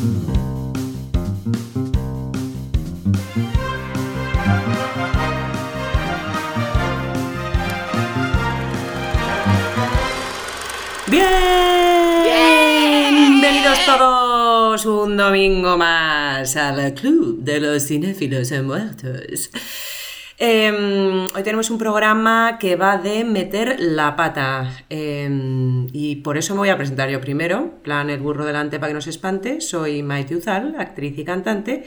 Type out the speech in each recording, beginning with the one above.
Bienvenidos todos un domingo más al Club de los Cinéfilos Muertos. Em, hoy tenemos un programa que va de meter la pata. Em, y por eso me voy a presentar yo primero, plan el burro delante para que no se espante, soy Maite Uzal, actriz y cantante.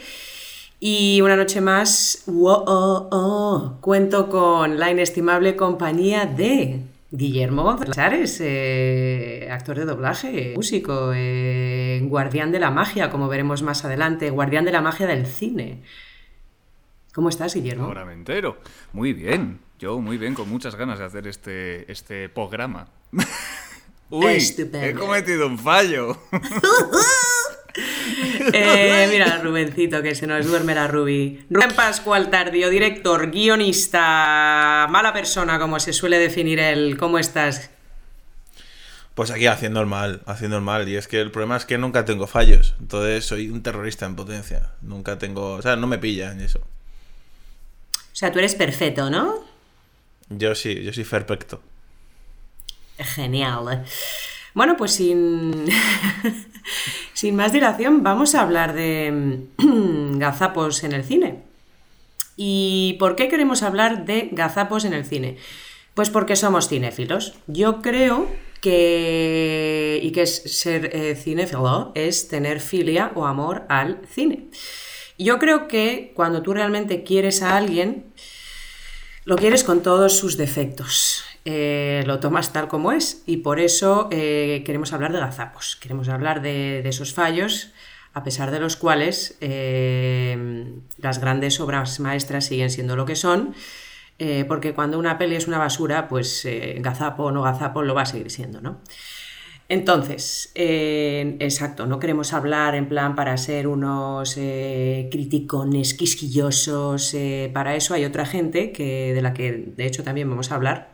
Y una noche más, oh, oh, cuento con la inestimable compañía de Guillermo González, eh, actor de doblaje, músico, eh, guardián de la magia, como veremos más adelante, guardián de la magia del cine. ¿Cómo estás, Guillermo? Ahora me entero. Muy bien. Yo muy bien, con muchas ganas de hacer este, este programa. Uy, he cometido un fallo. eh, mira, Rubencito, que se nos duerme la Ruby. Rubén Pascual Tardío, director, guionista, mala persona, como se suele definir él. ¿Cómo estás? Pues aquí haciendo el mal, haciendo el mal. Y es que el problema es que nunca tengo fallos. Entonces soy un terrorista en potencia. Nunca tengo. O sea, no me pillan eso. O sea, tú eres perfecto, ¿no? Yo sí, yo soy perfecto. Genial. Bueno, pues sin, sin más dilación, vamos a hablar de gazapos en el cine. ¿Y por qué queremos hablar de gazapos en el cine? Pues porque somos cinéfilos. Yo creo que. y que ser eh, cinéfilo es tener filia o amor al cine. Yo creo que cuando tú realmente quieres a alguien, lo quieres con todos sus defectos. Eh, lo tomas tal como es y por eso eh, queremos hablar de gazapos, queremos hablar de, esos fallos a pesar de los cuales eh, las grandes obras maestras siguen siendo lo que son, porque cuando una peli es una basura, pues gazapo o no gazapo lo va a seguir siendo, ¿no? Entonces, exacto, no queremos hablar en plan para ser unos eh, criticones quisquillosos, eh, para eso hay otra gente que, de la que de hecho también vamos a hablar,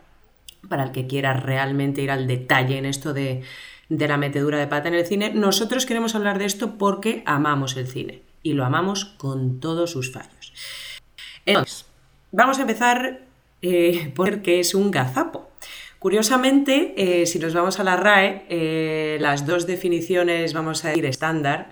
para el que quiera realmente ir al detalle en esto de, de la metedura de pata en el cine. Nosotros queremos hablar de esto porque amamos el cine y lo amamos con todos sus fallos. Entonces, vamos a empezar eh, por qué es un gazapo. Curiosamente, eh, si nos vamos a la RAE, eh, las dos definiciones, vamos a ir estándar,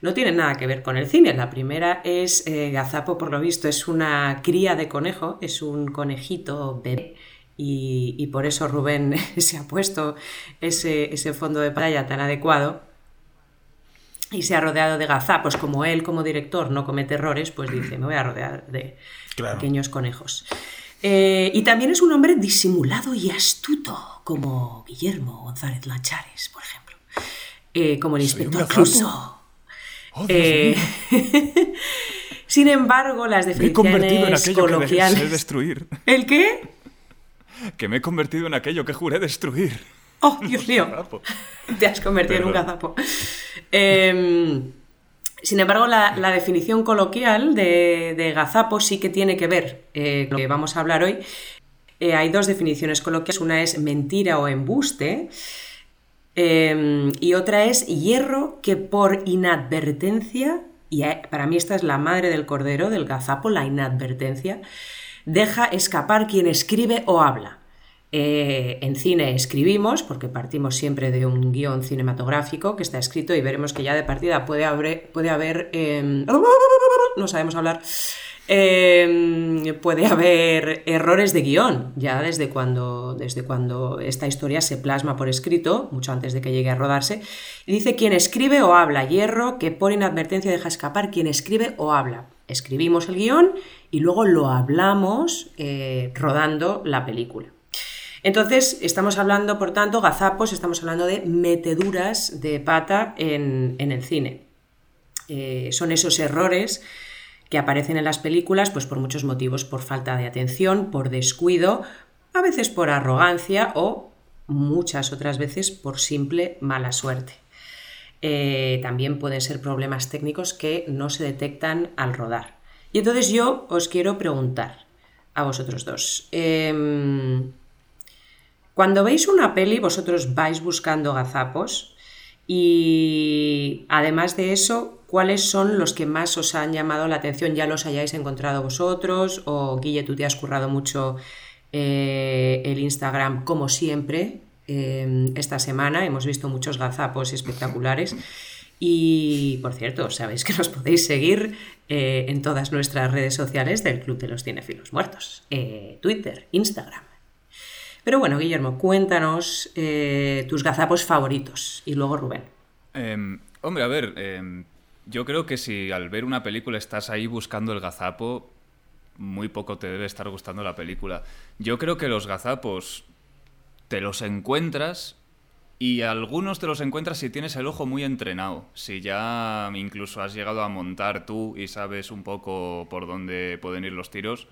no tienen nada que ver con el cine. La primera es eh, gazapo, por lo visto, es una cría de conejo, es un conejito bebé. Y, por eso Rubén se ha puesto ese, fondo de pantalla tan adecuado y se ha rodeado de gazapos, como él como director no comete errores, pues dice, me voy a rodear de pequeños conejos. Eh, y también es un hombre disimulado y astuto, como Guillermo González Lanchares, por ejemplo. Eh, como el inspector Crusoe. Oh, eh, sin embargo, las definiciones en coloquiales... Que destruir. ¿El qué? Que me he convertido en aquello que juré destruir. ¡Oh, Dios mío! Te has convertido en un gazapo. Eh, sin embargo, la, definición coloquial de, gazapo sí que tiene que ver eh, con lo que vamos a hablar hoy. Eh, hay dos definiciones coloquiales, una es mentira o embuste em, y otra es hierro que por inadvertencia, y eh, para mí esta es la madre del cordero, del gazapo, la inadvertencia, deja escapar quien escribe o habla. Eh, en cine escribimos, porque partimos siempre de un guion cinematográfico que está escrito y veremos que ya de partida puede haber, puede haber em, no sabemos hablar, em, puede haber errores de guion, ya desde cuando, desde cuando esta historia se plasma por escrito, mucho antes de que llegue a rodarse, y dice quien escribe o habla, hierro que por inadvertencia deja escapar quien escribe o habla. Escribimos el guion y luego lo hablamos eh, rodando la película. Entonces, estamos hablando, por tanto, gazapos, estamos hablando de meteduras de pata en, el cine. Eh, son esos errores que aparecen en las películas, pues por muchos motivos, por falta de atención, por descuido, a veces por arrogancia o muchas otras veces por simple mala suerte. Eh, también pueden ser problemas técnicos que no se detectan al rodar. Y entonces yo os quiero preguntar a vosotros dos. Em, cuando veis una peli, vosotros vais buscando gazapos Y además de eso, ¿cuáles son los que más os han llamado la atención? ¿Ya los hayáis encontrado vosotros? ¿O Guille, tú te has currado mucho eh, el Instagram como siempre? Eh, esta semana hemos visto muchos gazapos espectaculares. Y por cierto, sabéis que nos podéis seguir eh, en todas nuestras redes sociales del Club de los Cinefilos Muertos, Twitter, Instagram. Pero bueno, Guillermo, cuéntanos eh, tus gazapos favoritos y luego Rubén. Em, hombre, a ver, em, yo creo que si al ver una película estás ahí buscando el gazapo, muy poco te debe estar gustando la película. Yo creo que los gazapos te los encuentras y algunos te los encuentras si tienes el ojo muy entrenado, si ya incluso has llegado a montar tú y sabes un poco por dónde pueden ir los tiros.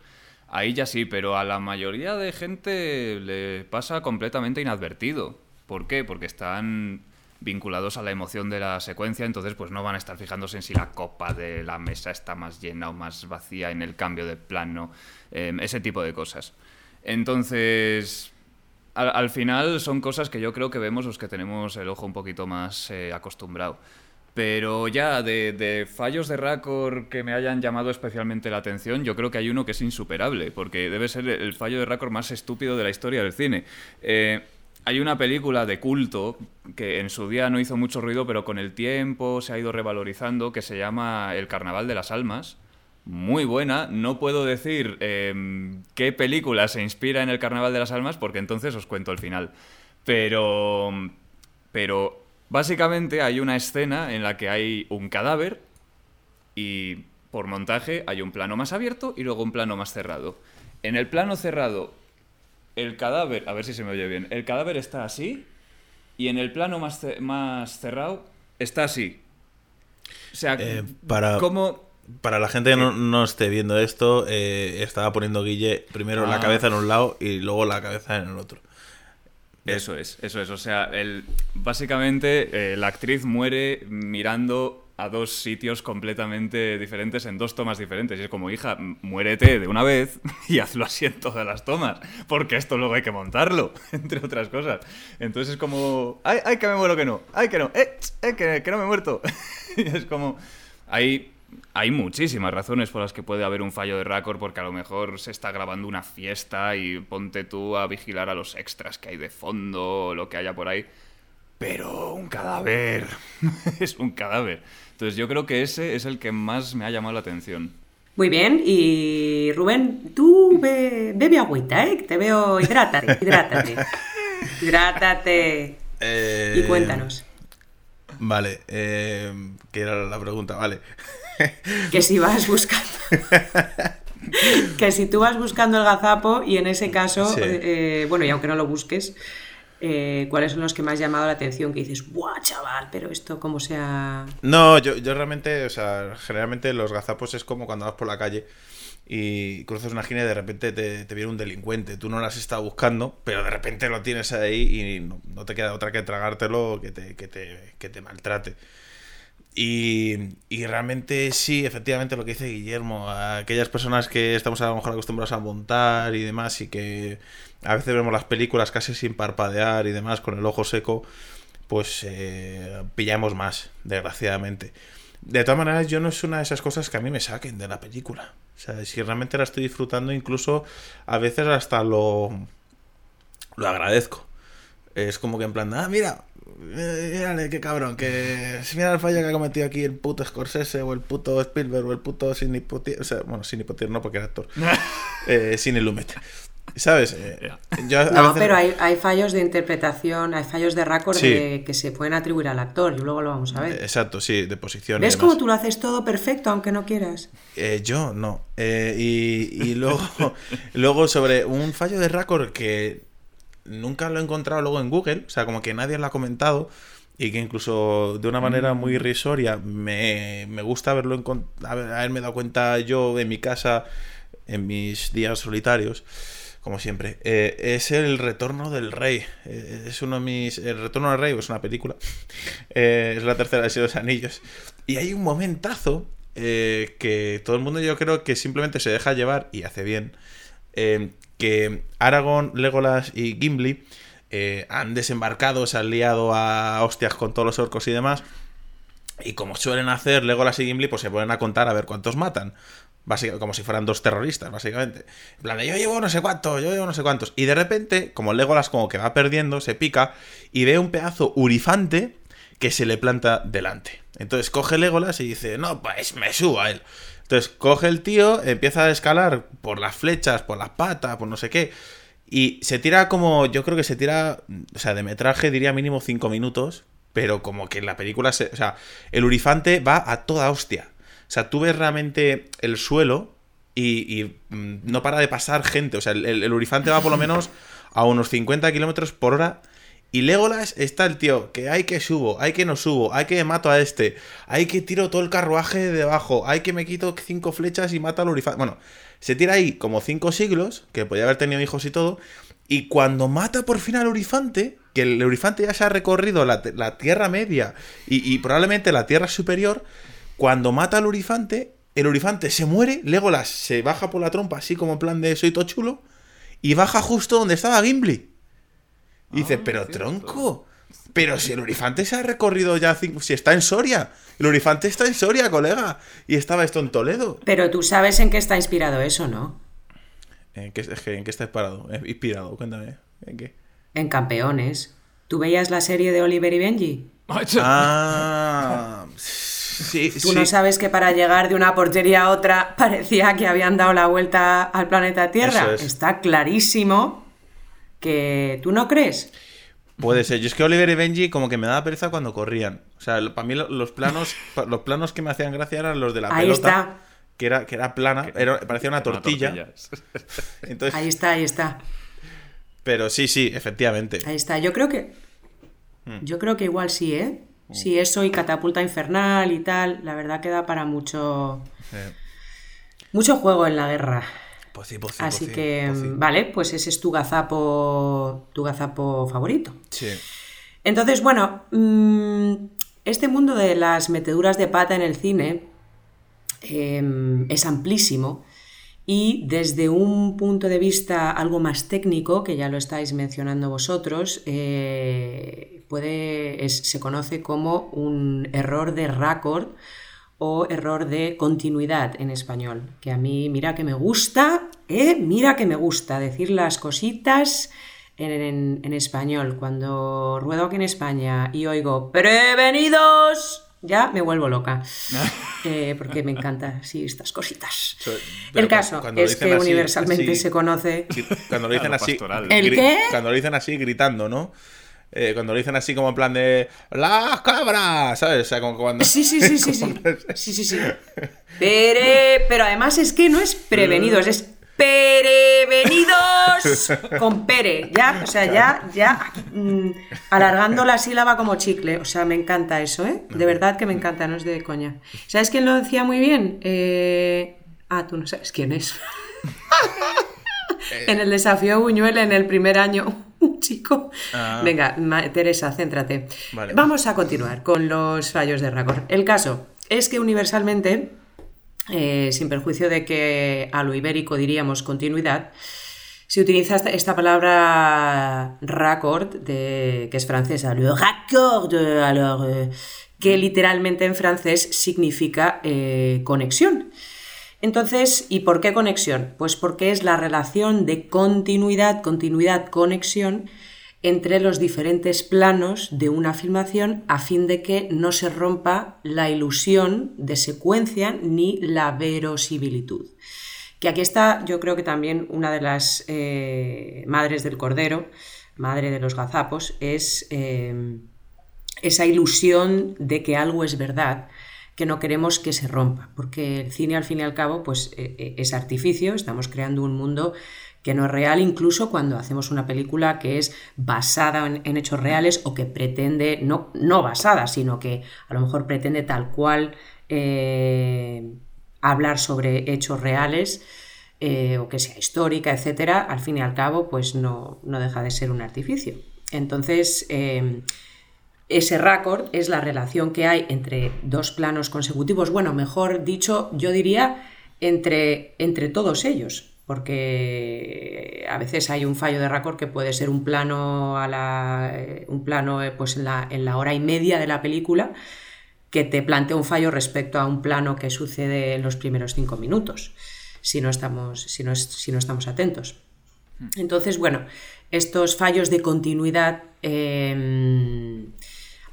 Ahí ya sí, pero a la mayoría de gente le pasa completamente inadvertido. ¿Por qué? Porque están vinculados a la emoción de la secuencia, entonces pues no van a estar fijándose en si la copa de la mesa está más llena o más vacía en el cambio de plano, em, ese tipo de cosas. Entonces, al, final son cosas que yo creo que vemos los que tenemos el ojo un poquito más eh, acostumbrado. Pero ya de, fallos de Raccord que me hayan llamado especialmente la atención, yo creo que hay uno que es insuperable, porque debe ser el fallo de Raccord más estúpido de la historia del cine. Eh, hay una película de culto que en su día no hizo mucho ruido, pero con el tiempo se ha ido revalorizando, que se llama El Carnaval de las Almas. Muy buena. No puedo decir em, qué película se inspira en El Carnaval de las Almas, porque entonces os cuento el final. Pero. Pero Básicamente hay una escena en la que hay un cadáver y por montaje hay un plano más abierto y luego un plano más cerrado. En el plano cerrado, el cadáver, a ver si se me oye bien, el cadáver está así y en el plano más, más cerrado está así. O sea, eh, para, Para la gente que no, esté viendo esto, eh, estaba poniendo Guille primero la ah. cabeza en un lado y luego la cabeza en el otro. Eso es, eso es. O sea, el, básicamente eh, la actriz muere mirando a dos sitios completamente diferentes en dos tomas diferentes. Y es como, hija, muérete de una vez y hazlo así en todas las tomas, porque esto luego hay que montarlo, entre otras cosas. Entonces es como, ay, ay, que me muero que no, ay, que no, eh, eh que, que no me he muerto. es como, hay hay muchísimas razones por las que puede haber un fallo de récord, porque a lo mejor se está grabando una fiesta y ponte tú a vigilar a los extras que hay de fondo o lo que haya por ahí. Pero un cadáver es un cadáver. Entonces yo creo que ese es el que más me ha llamado la atención. Muy bien, y Rubén, tú bebe agüita, ¿eh? Te veo, hidrátate, hidrátate. hidrátate. Eh, y cuéntanos. Vale, eh, ¿qué era la pregunta? Vale. que si vas buscando. que si tú vas buscando el gazapo y en ese caso, eh, bueno, y aunque no lo busques, eh, ¿cuáles son los que más has llamado la atención? Que dices, ¡guau, chaval! Pero esto, ¿cómo sea.? No, yo, yo realmente, o sea, generalmente los gazapos es como cuando vas por la calle y cruzas una esquina y de repente te, viene un delincuente. Tú no lo has estado buscando, pero de repente lo tienes ahí y no, te queda otra que tragártelo que te, que te, que te maltrate. Y, y, realmente sí, efectivamente lo que dice Guillermo, aquellas personas que estamos a lo mejor acostumbrados a montar y demás y que a veces vemos las películas casi sin parpadear y demás con el ojo seco, pues eh, pillamos más, desgraciadamente. De todas maneras, yo no es una de esas cosas que a mí me saquen de la película. O sea, si realmente la estoy disfrutando, incluso a veces hasta lo, lo agradezco. Es como que en plan, ah, mira, mírale qué cabrón, que si mira el fallo que ha cometido aquí el puto Scorsese o el puto Spielberg o el puto Sidney o sea, bueno, Sidney no porque era actor, eh, Sidney Lumet. ¿Sabes? Eh, no, pero hay, hay, fallos de interpretación, hay fallos de récord que se pueden atribuir al actor y luego lo vamos a ver. Exacto, sí, de posición. ¿Ves cómo tú lo haces todo perfecto aunque no quieras? Eh, yo no. Eh, y, y luego, luego sobre un fallo de récord que nunca lo he encontrado luego en Google, o sea, como que nadie lo ha comentado y que incluso de una manera muy mm. irrisoria me, me gusta haberlo haberme dado cuenta yo en mi casa en mis días solitarios como siempre. Eh, es el retorno del rey. Eh, es uno de mis el retorno del rey es una película. Eh, es la tercera de los anillos. Y hay un momentazo que todo el mundo yo creo que simplemente se deja llevar y hace bien que Aragorn, Legolas y Gimli eh, han desembarcado, se han liado a hostias con todos los orcos y demás. Y como suelen hacer Legolas y Gimli, pues se ponen a contar a ver cuántos matan. Básicamente, como si fueran dos terroristas, básicamente. En plan de yo llevo no sé cuántos, yo llevo no sé cuántos. Y de repente, como Legolas como que va perdiendo, se pica y ve un pedazo urifante que se le planta delante. Entonces coge Legolas y dice, no, pues me subo a él. Entonces coge el tío, empieza a escalar por las flechas, por las patas, por no sé qué. Y se tira como, yo creo que se tira, o sea, de metraje diría mínimo 5 minutos, pero como que en la película, se, o sea, el urifante va a toda hostia. O sea, tú ves realmente el suelo y, y mm, no para de pasar gente. O sea, el, el urifante va por lo menos a unos 50 kilómetros por hora. Y Legolas está el tío, que hay que subo, hay que no subo, hay que mato a este, hay que tiro todo el carruaje de debajo, hay que me quito cinco flechas y mato al urifante. Bueno, se tira ahí como cinco siglos, que podía haber tenido hijos y todo, y cuando mata por fin al Urifante, que el Urifante ya se ha recorrido la, la Tierra Media y, probablemente la Tierra Superior, cuando mata al Urifante, el Urifante se muere, Legolas se baja por la trompa, así como en plan de soy todo chulo, y baja justo donde estaba Gimli. Y dice, Ah, pero tronco, pero si el Urifante se ha recorrido ya cinco, si está en Soria, el Urifante está en Soria, colega, y estaba esto en Toledo. Pero tú sabes en qué está inspirado eso, ¿no? ¿En qué, es que- ¿en qué estás parado? Eh, Inspirado, cuéntame. ¿En qué? En Campeones. ¿Tú veías la serie de Oliver y Benji? Ah, sí, Tú sí. no sabes que para llegar de una portería a otra parecía que habían dado la vuelta al planeta Tierra. Eso es. Está clarísimo que tú no crees. Puede ser. Yo es que Oliver y Benji como que me daba pereza cuando corrían. O sea, para mí lo- los planos, los planos que me hacían gracia eran los de la Ahí pelota. está. Que era, que era plana, era- parecía una Una tortilla. Entonces, Ahí está, ahí está. pero sí, sí, efectivamente. Ahí está. Yo creo que. Hmm. Yo creo que igual sí, ¿eh? Sí, eso y catapulta infernal y tal. La verdad que da para mucho. Eh, Mucho juego en la guerra. Pues pues sí, Así pues que, vale, pues ese es tu gazapo. Tu gazapo favorito. Sí. Entonces, bueno, mm, este mundo de las meteduras de pata en el cine eh, es amplísimo y desde un punto de vista algo más técnico, que ya lo estáis mencionando vosotros, eh, puede, es- se conoce como un error de raccord o error de continuidad en español, que a mí mira que me gusta, ¿eh? mira que me gusta decir las cositas en, en- en español. Cuando ruedo aquí en España y oigo ¡Prevenidos! Ya me vuelvo loca. Eh, porque me encantan sí, estas cositas. El caso es dicen que así- universalmente así- se conoce. Cuando lo dicen así. pastoral. ¿El qué? Cuando lo dicen así gritando, ¿no? Eh, cuando lo dicen así como en plan de ¡Las cabras! ¿Sabes? O sea, como cuando. Sí, sí, sí, sí, sí. Sí, sí, sí. Pere- Pero además es que no es prevenidos, es prevenidos con pere. Ya, o sea, ya, ya mm, alargando la sílaba como chicle. O sea, me encanta eso, ¿eh? De verdad que me encanta, no es de coña. ¿Sabes quién lo decía muy bien? Eh, Ah, tú no sabes quién es. en el desafío Buñuel en el primer año. Un chico. Ah. Venga, Teresa, céntrate. Vale. Vamos a continuar con los fallos de Raccord. El caso es que universalmente, eh, sin perjuicio de que a lo ibérico diríamos continuidad, se utiliza esta, esta palabra raccord, de, que es francesa, le raccord, alors, eh, que literalmente en francés significa eh, conexión. Entonces, ¿y por qué conexión? Pues porque es la relación de continuidad, continuidad, conexión entre los diferentes planos de una filmación a fin de que no se rompa la ilusión de secuencia ni la verosimilitud. Que aquí está, yo creo que también una de las eh, madres del cordero, madre de los gazapos, es eh, esa ilusión de que algo es verdad, que no queremos que se rompa, porque el cine al fin y al cabo pues eh, eh, es artificio, estamos creando un mundo que no es real, incluso cuando hacemos una película que es basada en, en hechos reales o que pretende, no, no basada, sino que a lo mejor pretende tal cual eh, hablar sobre hechos reales eh, o que sea histórica, etcétera, al fin y al cabo, pues no, no deja de ser un artificio. Entonces, eh, ese raccord es la relación que hay entre dos planos consecutivos, bueno, mejor dicho, yo diría entre, entre todos ellos. porque a veces hay un fallo de raccord que puede ser un plano a la, eh, un plano eh, pues en la, en la hora y media de la película que te plantea un fallo respecto a un plano que sucede en los primeros cinco minutos, si no estamos, si no, si no estamos atentos. Hmm. Entonces, bueno, estos fallos de continuidad em,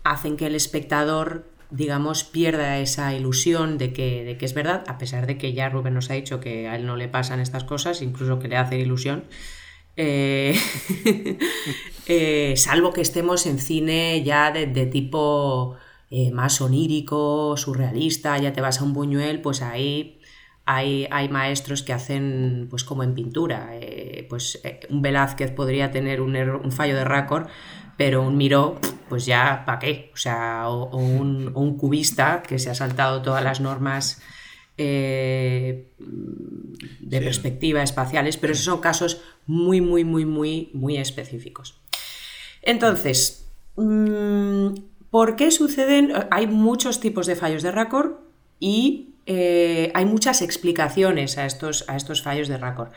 hacen que el espectador, digamos, pierda esa ilusión de que, de que, es verdad, a pesar de que ya Rubén nos ha dicho que a él no le pasan estas cosas, incluso que le hace ilusión. Eh, eh, salvo que estemos en cine ya de, tipo eh, más onírico, surrealista, ya te vas a un buñuel, pues ahí hay, hay, maestros que hacen, pues como en pintura, pues un Velázquez podría tener un, un fallo de récord, pero un Miró, pues ya, ¿para qué? O sea, o, un, cubista que se ha saltado todas las normas eh, de perspectiva espaciales, pero esos son casos muy, muy, muy, muy, muy específicos. Entonces, mm, ¿por qué suceden? Hay muchos tipos de fallos de Raccord y eh, hay muchas explicaciones a estos, a estos fallos de Raccord.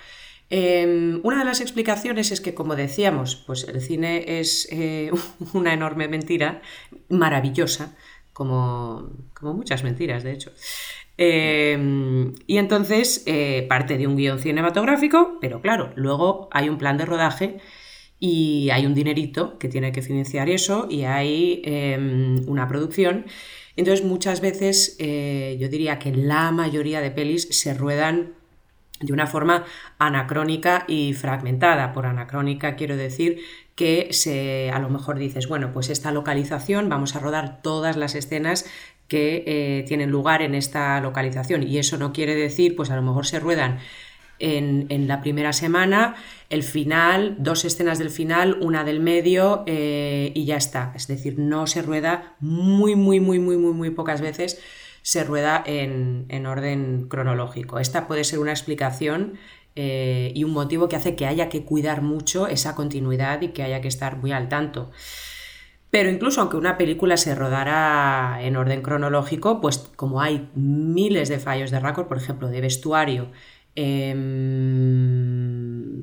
Em, una de las explicaciones es que, como decíamos, pues el cine es eh, una enorme mentira, maravillosa, como, muchas mentiras, de hecho. Em, y entonces eh, parte de un guion cinematográfico, pero claro, luego hay un plan de rodaje y hay un dinerito que tiene que financiar eso y hay em, una producción. Entonces muchas veces eh, yo diría que la mayoría de pelis se ruedan de una forma anacrónica y fragmentada. Por anacrónica quiero decir que se, a lo mejor dices, bueno, pues esta localización, vamos a rodar todas las escenas que eh, tienen lugar en esta localización. Y eso no quiere decir, pues a lo mejor se ruedan en, la primera semana, el final, dos escenas del final, una del medio eh, y ya está. Es decir, no se rueda muy, muy, muy, muy, muy, muy pocas veces se rueda en, orden cronológico. Esta puede ser una explicación eh, y un motivo que hace que haya que cuidar mucho esa continuidad y que haya que estar muy al tanto. Pero incluso aunque una película se rodara en orden cronológico, pues como hay miles de fallos de récord, por ejemplo, de vestuario, em,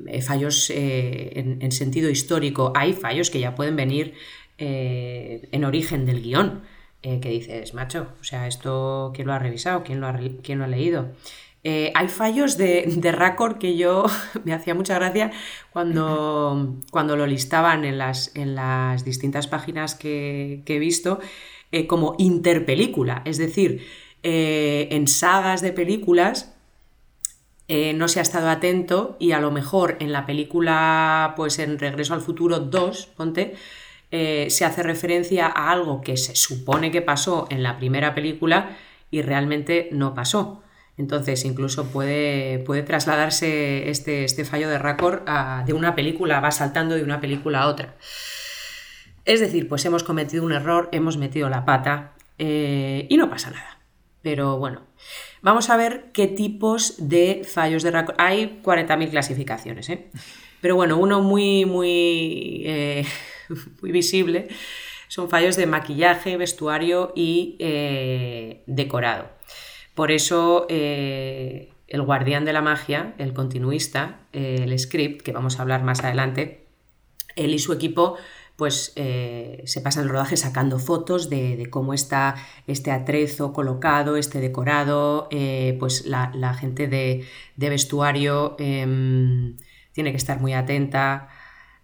eh, fallos eh, en, sentido histórico, hay fallos que ya pueden venir en origen del guion. Eh, que dices, macho, o sea, esto, ¿quién lo ha revisado? ¿Quién lo ha, quién lo ha leído? Eh, hay fallos de, de que yo me hacía mucha gracia cuando, cuando lo listaban en las, en las distintas páginas que, he visto eh, como interpelícula. Es decir, en sagas de películas no se ha estado atento y a lo mejor en la película, pues en Regreso al Futuro 2, ponte, eh, se hace referencia a algo que se supone que pasó en la primera película y realmente no pasó. Entonces, incluso puede, puede trasladarse este, este, fallo de récord de una película, va saltando de una película a otra. Es decir, pues hemos cometido un error, hemos metido la pata eh, y no pasa nada. Pero bueno, vamos a ver qué tipos de fallos de récord. Hay 40.000 clasificaciones, ¿eh? Pero bueno, uno muy, muy muy visible, son fallos de maquillaje, vestuario y eh, decorado. Por eso eh, el guardián de la magia, el continuista, eh, el script, que vamos a hablar más adelante, él y su equipo pues se pasan el rodaje sacando fotos de, cómo está este atrezo colocado, este decorado, pues la, gente de, de vestuario em, tiene que estar muy atenta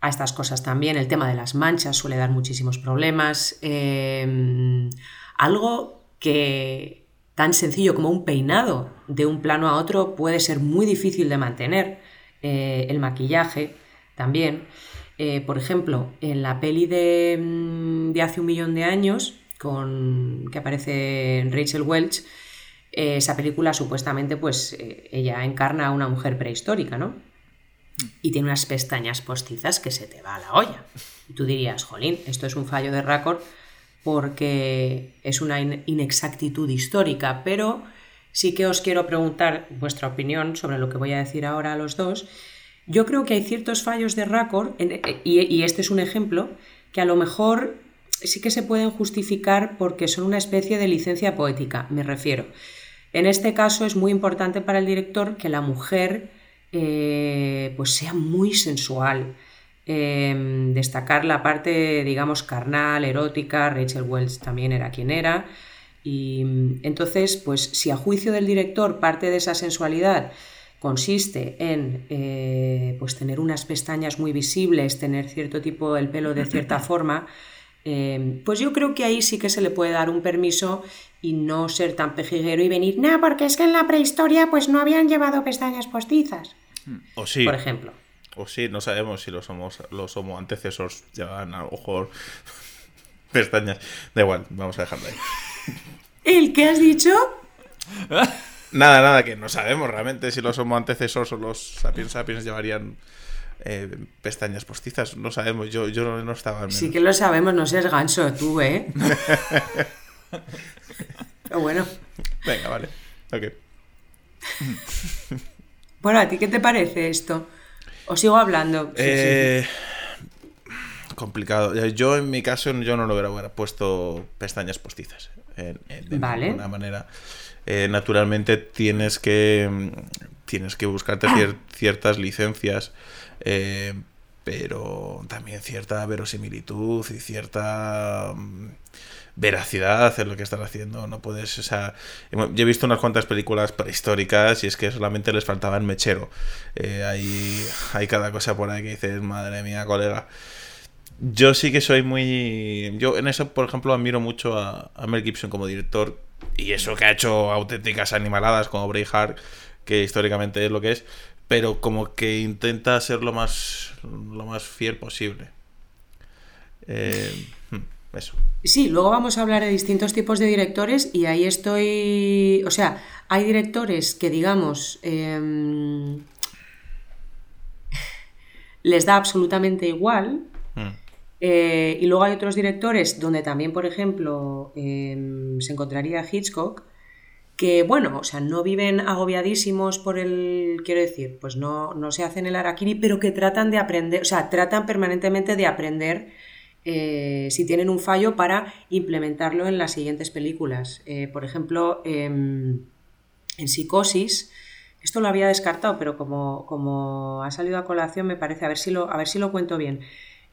a estas cosas también. El tema de las manchas suele dar muchísimos problemas. Em, algo que tan sencillo como un peinado de un plano a otro puede ser muy difícil de mantener. Eh, el maquillaje también. Eh, por ejemplo, en la peli de, mm, de, hace un millón de años, con, que aparece Rachel Welch, eh, esa película supuestamente pues ella encarna a una mujer prehistórica, ¿no? Y tiene unas pestañas postizas que se te va a la olla. Y tú dirías, jolín, esto es un fallo de récord porque es una inexactitud histórica, pero sí que os quiero preguntar vuestra opinión sobre lo que voy a decir ahora a los dos. Yo creo que hay ciertos fallos de récord, y, y este es un ejemplo, que a lo mejor sí que se pueden justificar porque son una especie de licencia poética, me refiero. En este caso es muy importante para el director que la mujer eh, pues sea muy sensual. Em, destacar la parte, digamos, carnal, erótica, Rachel Wells también era quien era. Y entonces, pues si a juicio del director parte de esa sensualidad consiste en eh, pues tener unas pestañas muy visibles, tener cierto tipo el pelo de cierta forma, em, pues yo creo que ahí sí que se le puede dar un permiso y no ser tan pejiguero y venir, no, porque es que en la prehistoria pues no habían llevado pestañas postizas. O sí. Por ejemplo. O sí, no sabemos si los somos los homo antecesores llevan a lo mejor pestañas. Da igual, vamos a dejarlo ahí. ¿El qué has dicho? Nada, nada, que no sabemos realmente si los homo antecesores o los sapiens sapiens llevarían eh, pestañas postizas. No sabemos, yo, yo no, no estaba. Sí que lo sabemos, no seas ganso tú, ¿eh? Pero bueno. Venga, vale. Ok. Bueno, ¿a ti qué te parece esto? Os sigo hablando. Sí, sí. Eh, Complicado. Yo en mi caso yo no lo hubiera, puesto pestañas postizas. en- en- de Vale. ninguna manera. Eh, naturalmente tienes que mm, tienes que buscarte cier- ciertas licencias. eh, pero también cierta verosimilitud y cierta mm, veracidad en lo que estás haciendo. No puedes, o sea, yo he visto unas cuantas películas prehistóricas y es que solamente les faltaba el mechero. Eh, hay, hay cada cosa por ahí que dices, madre mía, colega. Yo sí que soy muy. Yo en eso, por ejemplo, admiro mucho a, a Mel Gibson como director. Y eso que ha hecho auténticas animaladas como Braveheart, que históricamente es lo que es. Pero como que intenta ser lo más, lo más fiel posible. Eh, eso. Sí, luego vamos a hablar de distintos tipos de directores y ahí estoy, o sea, hay directores que digamos em, les da absolutamente igual Hmm. eh, y luego hay otros directores donde también, por ejemplo, em, se encontraría Hitchcock que, bueno, o sea, no viven agobiadísimos por el, quiero decir, pues no, no se hacen el harakiri, pero que tratan de aprender, o sea, tratan permanentemente de aprender eh, si tienen un fallo para implementarlo en las siguientes películas. Eh, por ejemplo, em, en Psicosis, esto lo había descartado, pero como, como ha salido a colación, me parece, a ver si lo, a ver si lo cuento bien.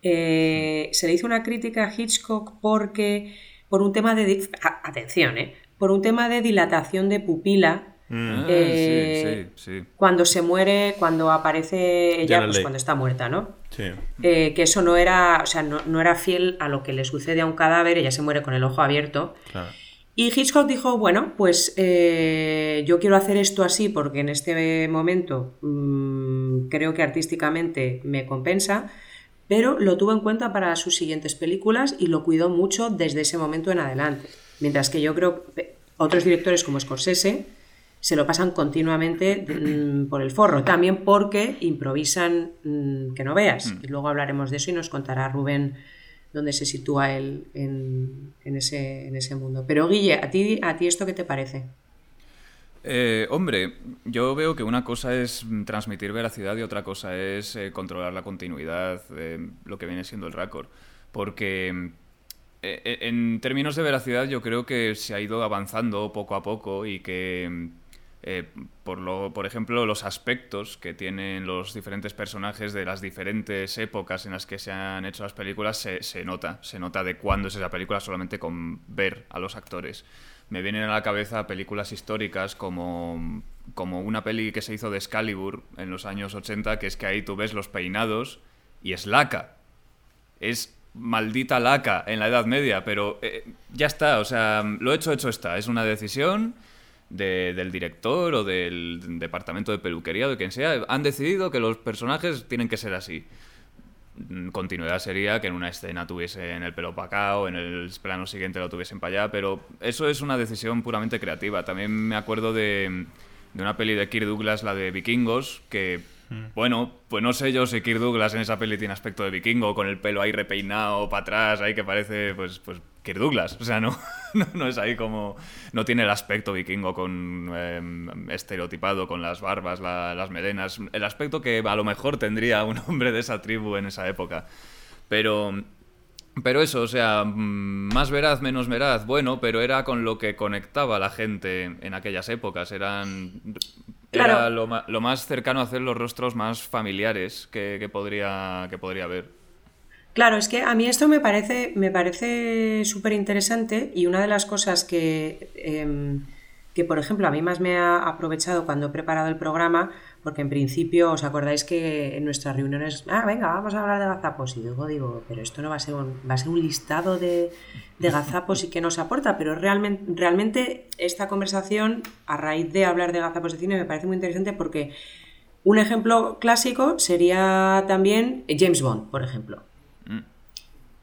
Eh, se le hizo una crítica a Hitchcock porque, por un tema de, atención, eh, por un tema de dilatación de pupila, Mm. Eh, sí, sí, sí. cuando se muere, cuando aparece ella, pues cuando está muerta, ¿no? Eh, que eso no era, o sea, no, no era fiel a lo que le sucede a un cadáver, ella se muere con el ojo abierto. Claro. Y Hitchcock dijo, bueno, pues eh, yo quiero hacer esto así porque en este momento mm, creo que artísticamente me compensa, pero lo tuvo en cuenta para sus siguientes películas y lo cuidó mucho desde ese momento en adelante. Mientras que yo creo que otros directores como Scorsese se lo pasan continuamente mm, por el forro, también porque improvisan mm, que no veas. Y luego hablaremos de eso y nos contará Rubén dónde se sitúa él en, en ese, en ese mundo. Pero Guille, ¿a ti, ¿a ti esto qué te parece? Eh, hombre, yo veo que una cosa es mm, transmitir veracidad y otra cosa es eh, controlar la continuidad de lo que viene siendo el récord. Porque mm, eh, en términos de veracidad yo creo que se ha ido avanzando poco a poco y que, mm, eh, por, lo, por ejemplo, los aspectos que tienen los diferentes personajes de las diferentes épocas en las que se han hecho las películas se, se nota. Se nota de cuándo es esa película solamente con ver a los actores me vienen a la cabeza películas históricas como, como una peli que se hizo de Excalibur en los años 80, que es que ahí tú ves los peinados y es laca. Es maldita laca en la Edad Media, pero eh, ya está, o sea, lo hecho, hecho está. Es una decisión de- del director o del departamento de peluquería o de quien sea. Han decidido que los personajes tienen que ser así. Mm, continuidad sería que en una escena tuviesen el pelo para o en el plano siguiente lo tuviesen para allá, pero eso es una decisión puramente creativa. También me acuerdo de, de una peli de Kirk Douglas, la de Vikingos, que, bueno, pues no sé yo si Kirk Douglas en esa peli tiene aspecto de vikingo, con el pelo ahí repeinado para atrás, ahí que parece, pues, pues Kirk Douglas. O sea, no, no, no es ahí como... No tiene el aspecto vikingo con eh, estereotipado, con las barbas, la- las melenas. El aspecto que a lo mejor tendría un hombre de esa tribu en esa época. Pero... Pero eso, o sea, mm, más veraz, menos veraz, bueno, pero era con lo que conectaba a la gente en aquellas épocas. Eran era lo, más cercano a hacer los rostros más familiares que, podría, que podría haber. Claro, es que a mí esto me parece, me parece súper interesante y una de las cosas que, em, que, por ejemplo, a mí más me ha aprovechado cuando he preparado el programa porque en principio os acordáis que en nuestras reuniones, ah, venga, vamos a hablar de gazapos, y luego digo, pero esto no va a ser un, va a ser un listado de, de gazapos y qué nos aporta, pero realmente, realmente esta conversación, a raíz de hablar de gazapos de cine, me parece muy interesante porque un ejemplo clásico sería también James Bond, por ejemplo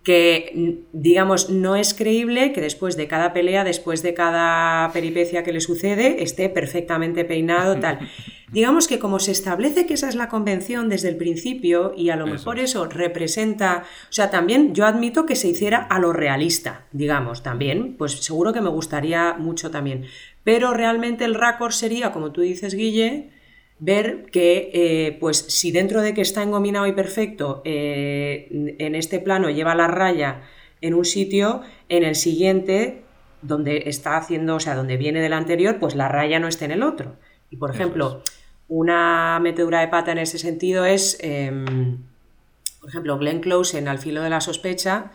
que, digamos, no es creíble que después de cada pelea, después de cada peripecia que le sucede, esté perfectamente peinado, tal. digamos que como se establece que esa es la convención desde el principio y a lo mejor eso representa, o sea, también yo admito que se hiciera a lo realista, digamos, también, pues seguro que me gustaría mucho también. Pero realmente el récord sería, como tú dices, Guille, ver que, eh, pues si dentro de que está engominado y perfecto, eh, en este plano lleva la raya en un sitio, en el siguiente, donde está haciendo, o sea, donde viene del anterior, pues la raya no esté en el otro. Y por ejemplo, una metedura de pata en ese sentido es, em, por ejemplo, Glenn Close en Al filo de la sospecha,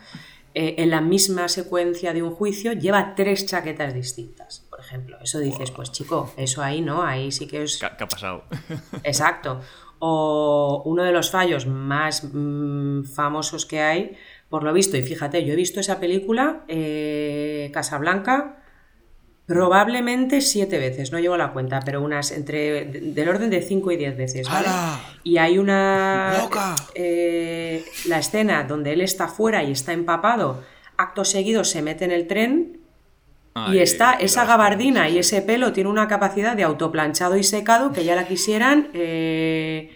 eh, en la misma secuencia de un juicio, lleva tres chaquetas distintas ejemplo. Eso dices, pues chico, eso ahí no, ahí sí que es... ¿Qué, ha pasado? Exacto. O uno de los fallos más mm, famosos que hay, por lo visto, y fíjate, yo he visto esa película, eh, Casablanca, probablemente siete veces, no llevo la cuenta, pero unas entre del orden de cinco y diez veces. Y hay una... ¡Loca! Eh, la escena donde él está fuera y está empapado, acto seguido se mete en el tren y está esa gabardina y ese pelo tiene una capacidad de autoplanchado y secado que ya la quisieran eh,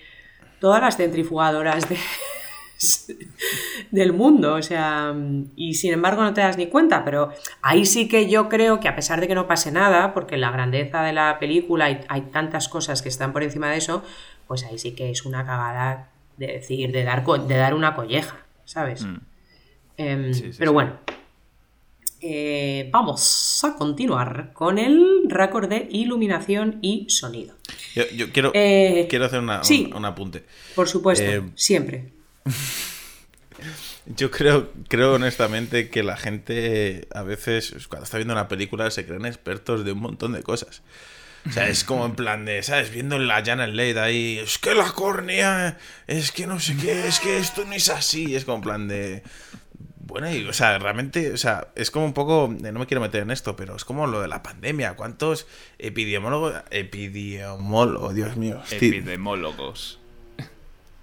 todas las centrifugadoras del mundo. O sea, y sin embargo no te das ni cuenta, pero ahí sí que yo creo que a pesar de que no pase nada, porque la grandeza de la película hay, hay tantas cosas que están por encima de eso, pues ahí sí que es una cagada de decir, de dar, de dar una colleja, ¿sabes? Mm. Em, pero bueno, eh, vamos a continuar con el récord de iluminación y sonido. Yo, quiero, eh, quiero hacer una, un, apunte. Por supuesto, eh, siempre. Yo creo, creo honestamente que la gente a veces, cuando está viendo una película, se creen expertos de un montón de cosas. O sea, es como en plan de, ¿sabes? Viendo la Janet Leigh ahí, es que la córnea, es que no sé qué, es que esto no es así. Es como en plan de, bueno, y, o sea, realmente, o sea, es como un poco, no me quiero meter en esto, pero es como lo de la pandemia. ¿Cuántos epidemiólogos, epidemiólogos, Dios mío? Epidemiólogos.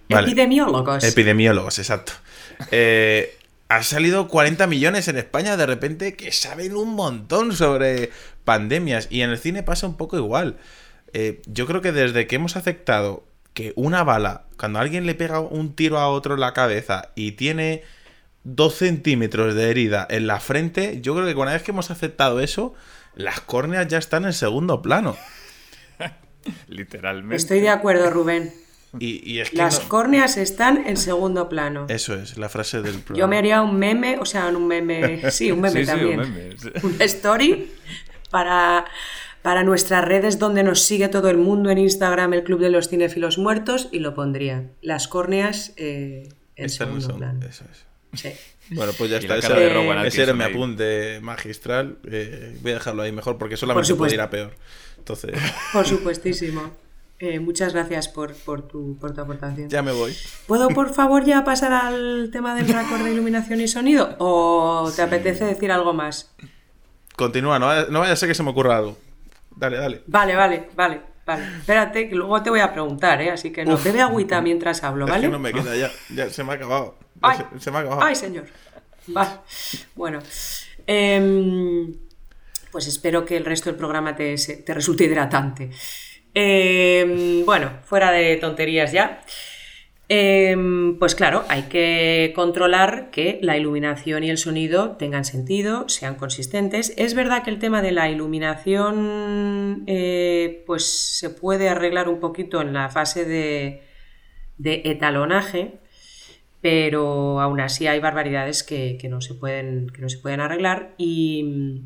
Epidemiólogos. Epidemiólogos, exacto. Eh, ha salido 40 millones en España de repente que saben un montón sobre pandemias y en el cine pasa un poco igual. Eh, yo creo que desde que hemos aceptado que una bala, cuando alguien le pega un tiro a otro en la cabeza y tiene dos centímetros de herida en la frente, yo creo que una vez que hemos aceptado eso, las córneas ya están en segundo plano. Literalmente. Estoy de acuerdo, Rubén. Y, Las córneas están en segundo plano. Eso es, la frase del Yo me haría un meme, o sea, un meme, sí, un meme también. Una story para, para nuestras redes donde nos sigue todo el mundo en Instagram, el Club de los Cinéfilos Muertos, y lo pondría. Las córneas eh, en segundo plano. Eso es. Bueno, pues ya está. Ese, era mi apunte magistral. Eh, voy a dejarlo ahí mejor porque solamente puede ir a peor. Entonces... Por supuestísimo. Eh, muchas gracias por, tu, por tu aportación. Ya me voy. ¿Puedo, por favor, ya pasar al tema del récord de iluminación y sonido? ¿O te apetece decir algo más? Continúa, no vaya, no vaya a ser que se me ocurra algo. Dale, dale. Vale, vale, vale. Vale, espérate, que luego te voy a preguntar, ¿eh? Así que no, bebe agüita mientras hablo, ¿vale? Es que no me queda ya, ya se me ha acabado. Ay, señor. Bueno. Em, pues espero que el resto del programa te, resulte hidratante. Em, bueno, fuera de tonterías ya. Em, pues claro, hay que controlar que la iluminación y el sonido tengan sentido, sean consistentes. Es verdad que el tema de la iluminación eh, pues se puede arreglar un poquito en la fase de, de etalonaje, pero aún así hay barbaridades que, no, se pueden, que no se pueden arreglar y,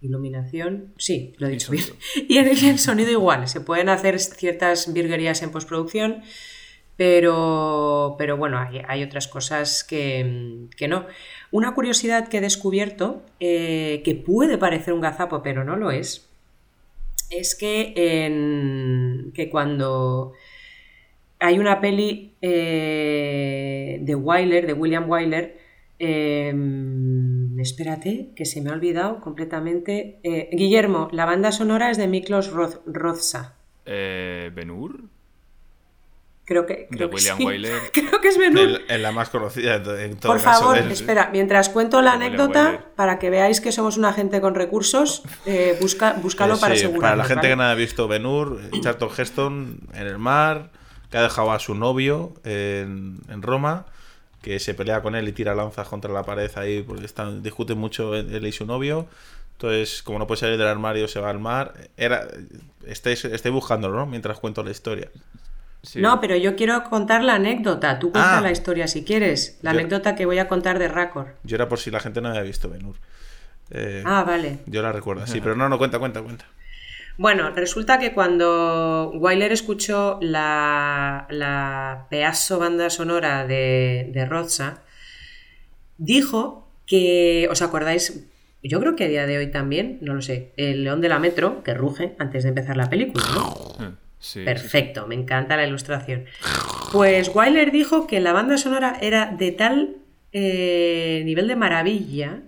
Iluminación, sí, lo he dicho bien. Y en el sonido igual, se pueden hacer ciertas virguerías en postproducción, pero, pero bueno, hay, otras cosas que, no. Una curiosidad que he descubierto, eh, que puede parecer un gazapo, pero no lo es, es que, en, que cuando hay una peli eh, de Wyler, de William Wyler, Em, espérate, que se me ha olvidado completamente. Eh, Guillermo, la banda sonora es de Miklos Roz, Rozsa. Eh, ¿Benur? Creo que, creo de William creo que es Benur. Es la más conocida en todo Por favor, espera, mientras cuento la anécdota, para que veáis que somos una gente con recursos, eh, busca, búscalo para asegurarnos. Para la gente que no ha visto Benur, Charlton Heston en el mar, que ha dejado a su novio en, en Roma que se pelea con él y tira lanzas contra la pared ahí, porque están, discuten mucho él y su novio. Entonces, como no puede salir del armario, se va al mar. Era, estáis, estoy buscándolo, ¿no? Mientras cuento la historia. No, pero yo quiero contar la anécdota. Tú cuenta ah. la historia si quieres. La anécdota que voy a contar de Raccord. Yo era por si la gente no había visto Benur. Eh, ah, vale. Yo la recuerdo, sí, pero no, no, cuenta, cuenta, cuenta. Bueno, resulta que cuando Wyler escuchó la, la pedazo banda sonora de, de dijo que, ¿os acordáis? Yo creo que a día de hoy también, no lo sé, el león de la metro, que ruge antes de empezar la película, ¿no? Sí, Perfecto, me encanta la ilustración. Pues Wyler dijo que la banda sonora era de tal eh, nivel de maravilla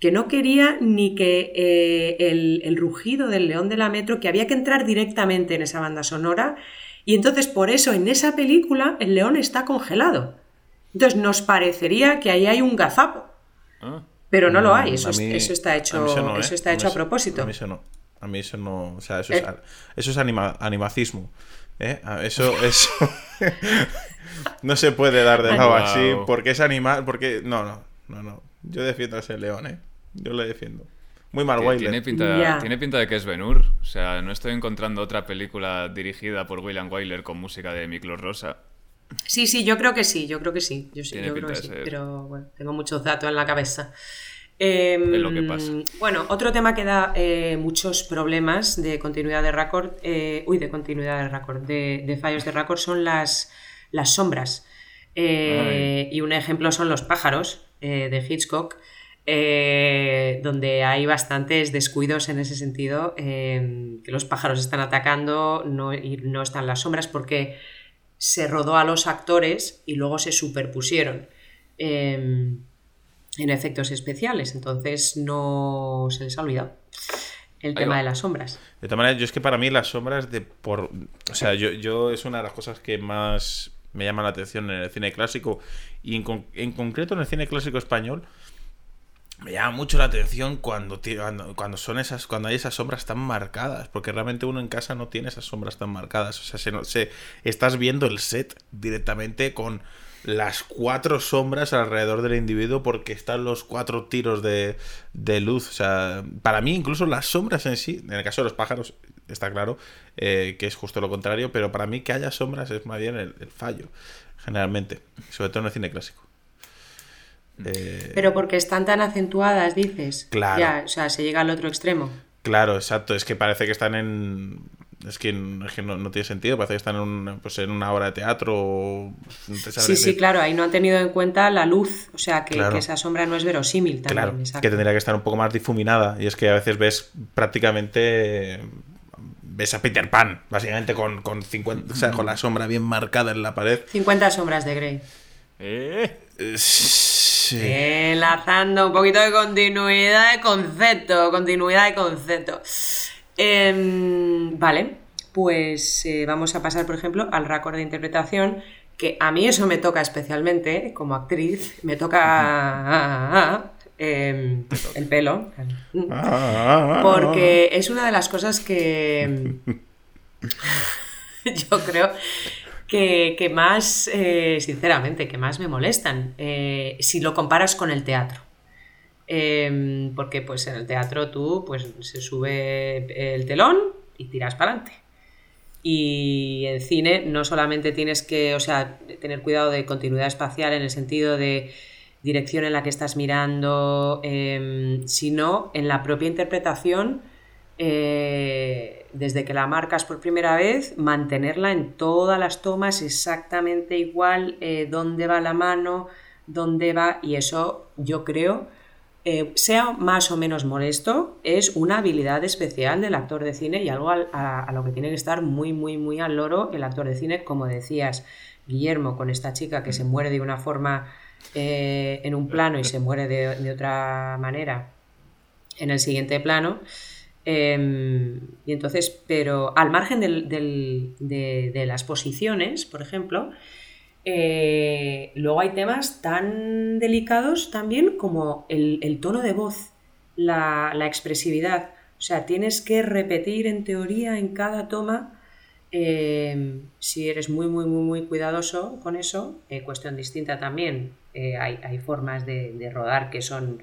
que no quería ni que eh, el, rugido del león de la metro, que había que entrar directamente en esa banda sonora, y entonces por eso en esa película el león está congelado. Entonces nos parecería que ahí hay un gazapo. Ah. Pero no lo hay, eso, eso está hecho, a eso ¿eh? está hecho a, propósito. A mí eso no. A mí eso no. O sea, eso es, eh. eso es animacismo. Eso, eso. no se puede dar de lado así porque es animal. Porque. No, no, no, no. Yo defiendo a ese león, ¿eh? Yo le defiendo. Muy mal, Wilder. Tiene pinta, tiene pinta de que es Ben-Hur. O sea, no estoy encontrando otra película dirigida por William Wyler con música de Miklos Rosa. Sí, sí, yo creo que sí, yo creo que sí. Yo, sí, yo creo que sí. Pero bueno, tengo muchos datos en la cabeza. Em, es lo que pasa. Bueno, otro tema que da eh, muchos problemas de continuidad de record, eh, uy, de continuidad de record, de, fallos de record son las, las sombras. Eh, y un ejemplo son los pájaros de Hitchcock. Eh, donde hay bastantes descuidos en ese sentido, em, que los pájaros están atacando no, y no están las sombras porque se rodó a los actores y luego se superpusieron em, en efectos especiales, entonces no se les ha olvidado el tema de las sombras. De todas maneras, yo es que para mí las sombras de por... O sea, yo, yo es una de las cosas que más me llama la atención en el cine clásico y en, en concreto en el cine clásico español me llama mucho la atención cuando, cuando, son esas cuando hay esas sombras tan marcadas porque realmente uno en casa no tiene esas sombras tan marcadas. O sea se, se, estás viendo el set directamente con las cuatro sombras alrededor del individuo porque están los cuatro tiros de, de luz. O sea para mí incluso las sombras en sí en el caso de los pájaros está claro eh, que es justo lo contrario pero para mí que haya sombras es más bien el, el fallo generalmente sobre todo en el cine clásico eh, Pero porque están tan acentuadas, dices. Claro. o sea, se llega al otro extremo. Claro, exacto. Es que parece que están en. Es que, no, tiene sentido, parece que están en, pues en una obra de teatro. Sí, sí, claro, ahí no han tenido en cuenta la luz, o sea, que, esa sombra no es verosímil también. Claro, que tendría que estar un poco más difuminada, y es que a veces ves prácticamente. Ves a Peter Pan, básicamente con, con 50, o sea, con la sombra bien marcada en la pared. 50 sombras de Grey. ¿Eh? Eh Enlazando un poquito de continuidad de concepto, continuidad de concepto. Em, vale, pues eh, vamos a pasar, por ejemplo, al récord de interpretación, que a mí eso me toca especialmente, como actriz, me toca em, el pelo, porque es una de las cosas que yo creo que, más, eh, sinceramente, que más me molestan, eh, si lo comparas con el teatro. Em, porque pues en el teatro tú pues se sube el telón y tiras para adelante. Y en cine no solamente tienes que, o sea, tener cuidado de continuidad espacial en el sentido de dirección en la que estás mirando, em, sino en la propia interpretación. Eh, desde que la marcas por primera vez, mantenerla en todas las tomas exactamente igual, eh, dónde va la mano, dónde va, y eso yo creo, eh, sea más o menos molesto, es una habilidad especial del actor de cine y algo a, lo que tiene que estar muy, muy, muy al loro el actor de cine, como decías, Guillermo, con esta chica que se muere de una forma eh, en un plano y se muere de otra manera en el siguiente plano. Em, y entonces, pero al margen de, las posiciones, por ejemplo, eh, luego hay temas tan delicados también como el, tono de voz, la, expresividad. O sea, tienes que repetir en teoría en cada toma. Em, si eres muy, muy, muy, muy cuidadoso con eso, eh, cuestión distinta también, eh, hay, hay, formas de rodar que son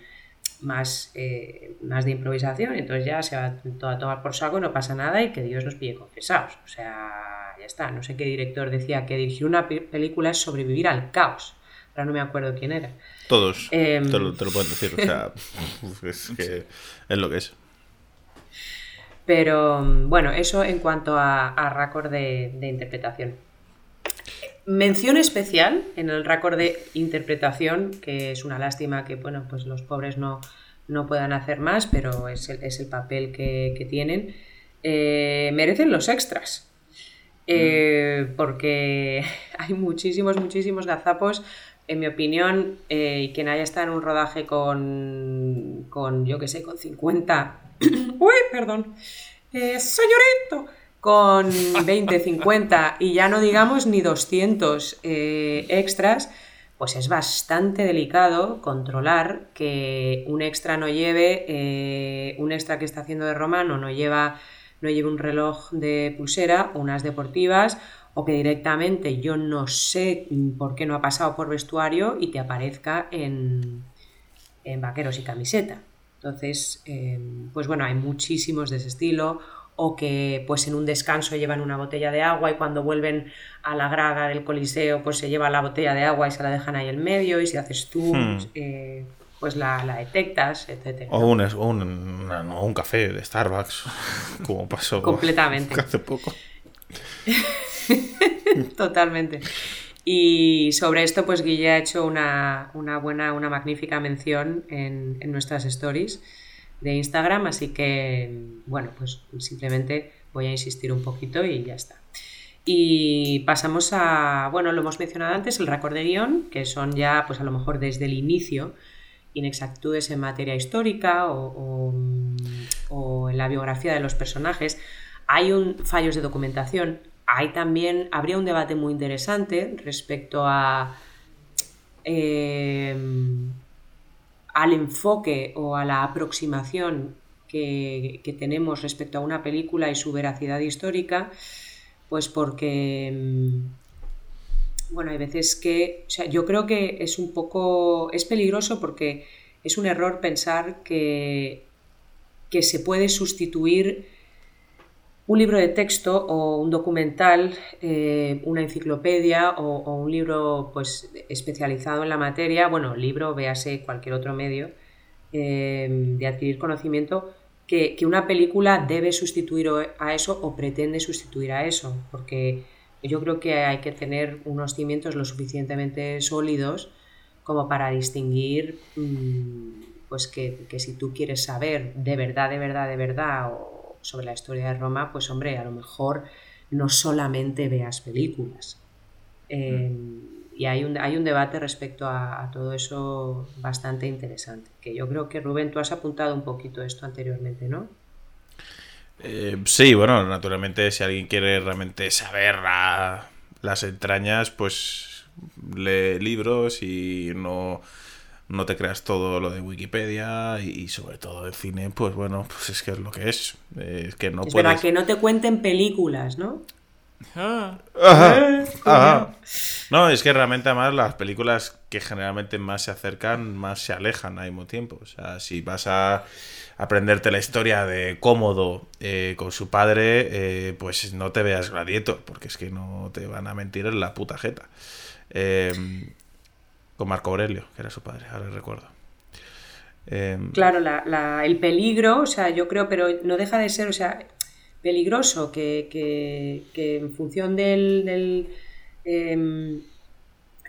más, eh, más de improvisación, entonces ya se va todo a tomar por saco, no pasa nada y que Dios nos pille confesados. O sea, ya está. No sé qué director decía que dirigir una película es sobrevivir al caos. Ahora no me acuerdo quién era. Todos. Em, te, lo, pueden decir. O sea, es, que es lo que es. Pero bueno, eso en cuanto a, a récord de, de interpretación. Mención especial en el récord de interpretación, que es una lástima que bueno, pues los pobres no, no puedan hacer más, pero es el, es el papel que, tienen. Eh, merecen los extras. Eh, porque hay muchísimos, muchísimos gazapos. En mi opinión, eh, y quien haya estado en un rodaje con, con yo que sé, con 50. ¡Uy, perdón! señorito, con 20, 50 y ya no digamos ni 200 eh, extras, pues es bastante delicado controlar que un extra no lleve, eh, un extra que está haciendo de romano no lleva, no lleve un reloj de pulsera, unas deportivas, o que directamente yo no sé por qué no ha pasado por vestuario y te aparezca en, en vaqueros y camiseta. Entonces, eh, pues bueno, hay muchísimos de ese estilo o que pues en un descanso llevan una botella de agua y cuando vuelven a la graga del coliseo pues se lleva la botella de agua y se la dejan ahí en medio y si haces tú hmm. eh, pues la, detectas, etc. O, un, un, café de Starbucks, como pasó completamente hace poco. Totalmente. Y sobre esto, pues Guille ha hecho una, buena, una magnífica mención en, en nuestras stories de Instagram, así que, bueno, pues simplemente voy a insistir un poquito y ya está. Y pasamos a, bueno, lo hemos mencionado antes, el récord de guion, que son ya, pues a lo mejor desde el inicio, inexactudes en materia histórica o, en la biografía de los personajes. Hay un, fallos de documentación. Hay también, habría un debate muy interesante respecto a... Eh, al enfoque o a la aproximación que, tenemos respecto a una película y su veracidad histórica, pues porque, mm, bueno, hay veces que, o sea, yo creo que es un poco, es peligroso porque es un error pensar que, que se puede sustituir un libro de texto o un documental, eh, una enciclopedia o, un libro pues, especializado en la materia, bueno, libro, véase cualquier otro medio eh, de adquirir conocimiento, que, una película debe sustituir a eso o pretende sustituir a eso, porque yo creo que hay que tener unos cimientos lo suficientemente sólidos como para distinguir mm, pues que, que si tú quieres saber de verdad, de verdad, de verdad, sobre la historia de Roma, pues hombre, a lo mejor no solamente veas películas. Eh, y hay un, hay un debate respecto a, todo eso bastante interesante, que yo creo que Rubén, tú has apuntado un poquito esto anteriormente, ¿no? Eh, sí, bueno, naturalmente si alguien quiere realmente saber las entrañas, pues lee libros y no no te creas todo lo de Wikipedia y, sobre todo el cine, pues bueno, pues es que es lo que es. Es que no es puedes... que no te cuenten películas, ¿no? Ah. Ajá, ajá. No, es que realmente además las películas que generalmente más se acercan, más se alejan al mismo tiempo. O sea, si vas a aprenderte la historia de Cómodo eh, con su padre, eh, pues no te veas Gladiator, porque es que no te van a mentir en la puta jeta. Eh, Con Marco Aurelio, que era su padre, ahora recuerdo. Em, claro, el peligro, o sea, yo creo, pero no deja de ser, o sea, peligroso que, en función del, em,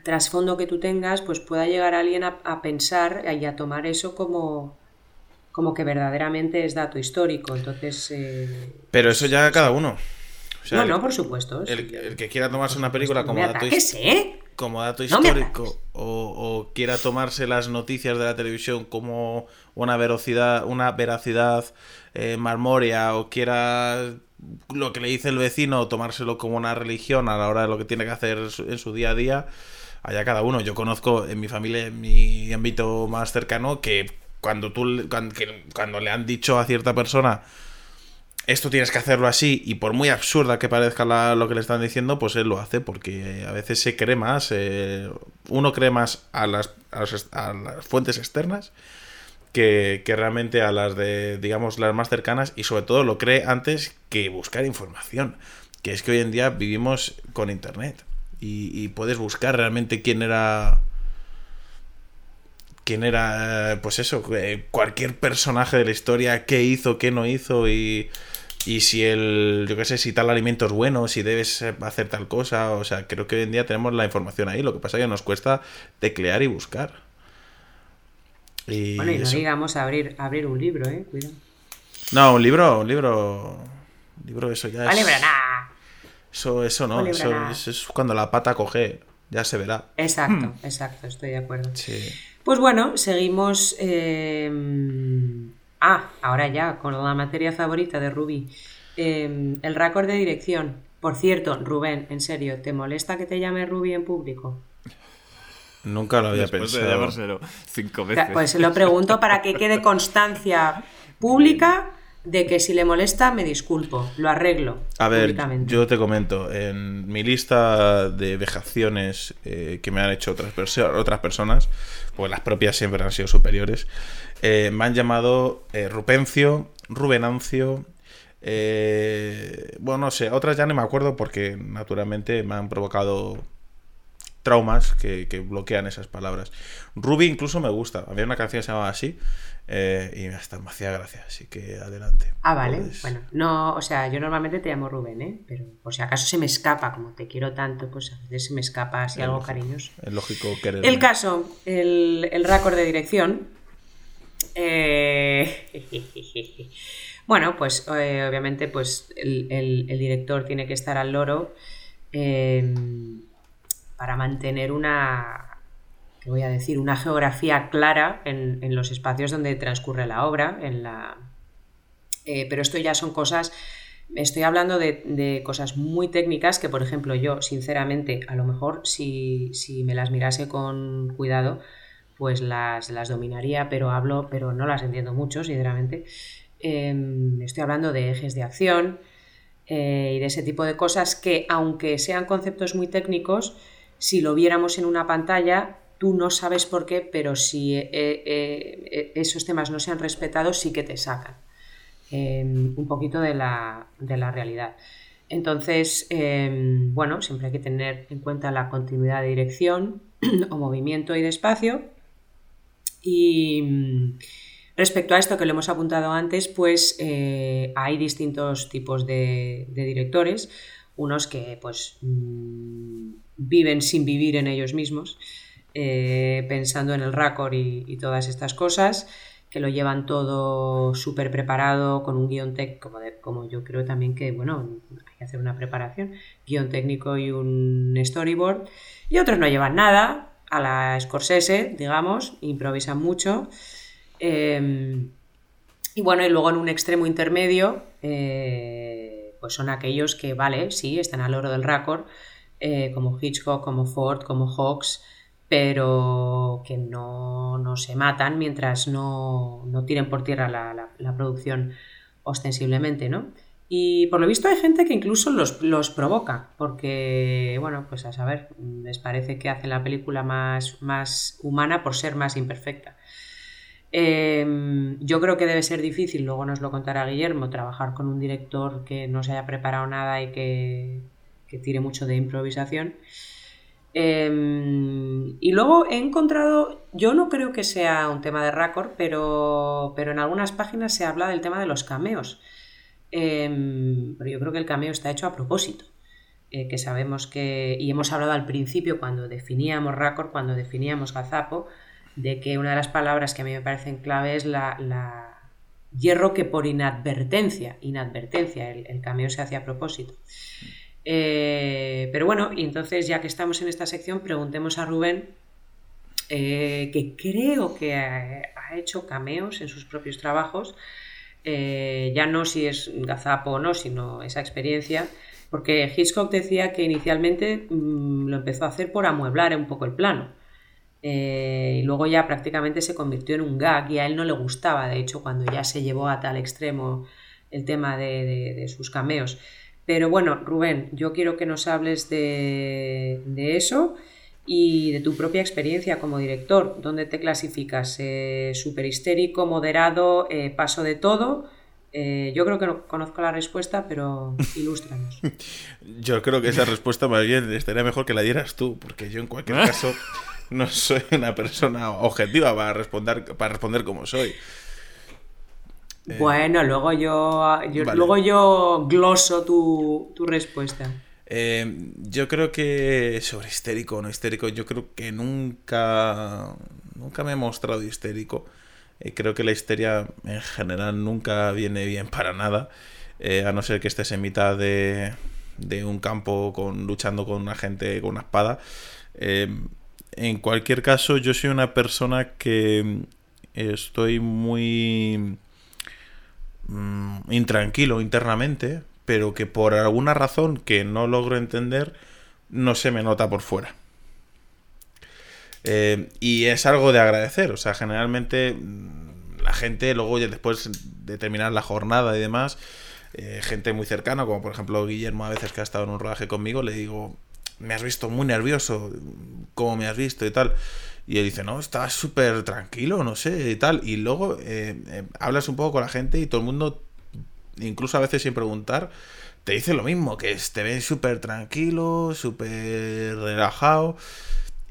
trasfondo que tú tengas, pues pueda llegar alguien a, pensar y a tomar eso como, como que verdaderamente es dato histórico. Entonces. Eh, pero eso ya cada uno. no, no, por supuesto. El, que quiera tomarse una película como dato, ¿eh? Como dato histórico o, quiera tomarse las noticias de la televisión como una velocidad, una veracidad eh, marmórea o quiera lo que le dice el vecino tomárselo como una religión a la hora de lo que tiene que hacer en su día a día, allá cada uno. Yo conozco en mi familia, en mi ámbito más cercano, que cuando tú cuando, le han dicho a cierta persona esto tienes que hacerlo así y por muy absurda que parezca lo que le están diciendo, pues él lo hace porque a veces se cree más, eh, uno cree más a las, fuentes externas que, realmente a las de, digamos, las más cercanas y sobre todo lo cree antes que buscar información, que es que hoy en día vivimos con Internet y, puedes buscar realmente quién era quién era, pues eso, eh, cualquier personaje de la historia, qué hizo, qué no hizo y, y si el, yo qué sé, si tal alimento es bueno, si debes hacer tal cosa, o sea, creo que hoy en día tenemos la información ahí, lo que pasa es que nos cuesta teclear y buscar. Y bueno, y no digamos abrir, abrir un libro, eh, cuidado. No, un libro, un libro, un libro eso ya es... Eso, eso no, eso, es cuando la pata coge, ya se verá. Exacto, hmm. exacto, estoy de acuerdo. Pues bueno, seguimos. Eh, ah, ahora ya, con la materia favorita de Ruby. Eh, el récord de dirección. Por cierto, Rubén, en serio, ¿te molesta que te llame Ruby en público? Nunca lo había pensado. De llamárselo cinco veces. Pues se lo pregunto para que quede constancia pública de que si le molesta me disculpo, lo arreglo. A ver, yo te comento, en mi lista de vejaciones eh, que me han hecho otras, otras personas, pues las propias siempre han sido superiores, eh, me han llamado eh, Rupencio, Rubenancio, bueno, no sé, otras ya no me acuerdo porque naturalmente me han provocado traumas que, bloquean esas palabras. Ruby incluso me gusta. Había una canción que se llamaba así eh, y hasta me hacía gracia, así que adelante. Ah, vale. Bueno, no, o sea, yo normalmente te llamo Rubén, ¿eh? Pero por si acaso se me escapa, como te quiero tanto, pues a veces se me escapa así algo cariñoso. Es lógico querer. El caso, el, el récord de dirección. Eh... bueno, pues eh, obviamente pues el, director tiene que estar al loro. Eh, para mantener una, ¿qué voy a decir? Una geografía clara en, los espacios donde transcurre la obra, en la... Eh, pero esto ya son cosas estoy hablando de, cosas muy técnicas que, por ejemplo, yo, sinceramente, a lo mejor si, me las mirase con cuidado, pues las, las, dominaría, pero hablo, pero no las entiendo mucho, sinceramente. Em, estoy hablando de ejes de acción eh, y de ese tipo de cosas que, aunque sean conceptos muy técnicos, si lo viéramos en una pantalla, tú no sabes por qué, pero si eh, eh, esos temas no se han respetado, sí que te sacan em, un poquito de la, realidad. Entonces, em, bueno, siempre hay que tener en cuenta la continuidad de dirección o movimiento y de espacio. Y mm, respecto a esto que lo hemos apuntado antes, pues hay distintos tipos de, de, directores. Unos que, pues, mm, viven sin vivir en ellos mismos, eh, pensando en el récord y, todas estas cosas, que lo llevan todo súper preparado, con un guion técnico, como, como, yo creo también que, bueno, hay que hacer una preparación, guion técnico y un storyboard, y otros no llevan nada, a la Scorsese, digamos, improvisan mucho. Em, y bueno, y luego en un extremo intermedio, eh, pues son aquellos que, vale, sí, están al oro del récord, eh, como Hitchcock, como Ford, como Hawks, pero que no, se matan mientras no, tiren por tierra la, producción ostensiblemente, ¿no? Y por lo visto hay gente que incluso los, provoca, porque, bueno, pues a saber, les parece que hacen la película más, más humana por ser más imperfecta. Em, yo creo que debe ser difícil, luego nos lo contará Guillermo, trabajar con un director que no se haya preparado nada y que, que tire mucho de improvisación. Em, y luego he encontrado, yo no creo que sea un tema de Raccord, pero, pero en algunas páginas se habla del tema de los cameos. Em, pero yo creo que el cameo está hecho a propósito. Eh, que sabemos que, y hemos hablado al principio cuando definíamos Raccord, cuando definíamos Gazapo, de que una de las palabras que a mí me parecen clave es la, hierro que por inadvertencia, inadvertencia, el, cameo se hace a propósito. Eh, pero bueno, y entonces ya que estamos en esta sección, preguntemos a Rubén, eh, que creo que ha, hecho cameos en sus propios trabajos, ya no si es gazapo o no, sino esa experiencia, porque Hitchcock decía que inicialmente mm, lo empezó a hacer por amueblar un poco el plano. Eh, y luego ya prácticamente se convirtió en un gag y a él no le gustaba, de hecho, cuando ya se llevó a tal extremo el tema de, sus cameos. Pero bueno, Rubén, yo quiero que nos hables de, eso y de tu propia experiencia como director. ¿Dónde te clasificas? Eh, ¿Super histérico, moderado, eh, paso de todo? Eh, yo creo que no conozco la respuesta, pero ilústranos. yo creo que esa respuesta más bien estaría mejor que la dieras tú, porque yo en cualquier caso no soy una persona objetiva para responder, para responder como soy. Eh, bueno, luego yo, luego yo gloso tu, respuesta. Eh, yo creo que sobre histérico o no histérico, yo creo que nunca, nunca me he mostrado histérico. Eh, creo que la histeria en general nunca viene bien para nada, eh, a no ser que estés en mitad de, de un campo con, luchando con una gente con una espada. Eh, en cualquier caso, yo soy una persona que estoy muy mm, intranquilo internamente, pero que por alguna razón que no logro entender, no se me nota por fuera. Eh, y es algo de agradecer, o sea, generalmente mm, la gente luego después de terminar la jornada y demás, eh, gente muy cercana, como por ejemplo Guillermo a veces que ha estado en un rodaje conmigo, le digo, me has visto muy nervioso, ¿cómo me has visto y tal? Y él dice, no, estás súper tranquilo, no sé, y tal. Y luego eh, hablas un poco con la gente y todo el mundo, incluso a veces sin preguntar, te dice lo mismo, que te ves súper tranquilo, súper relajado.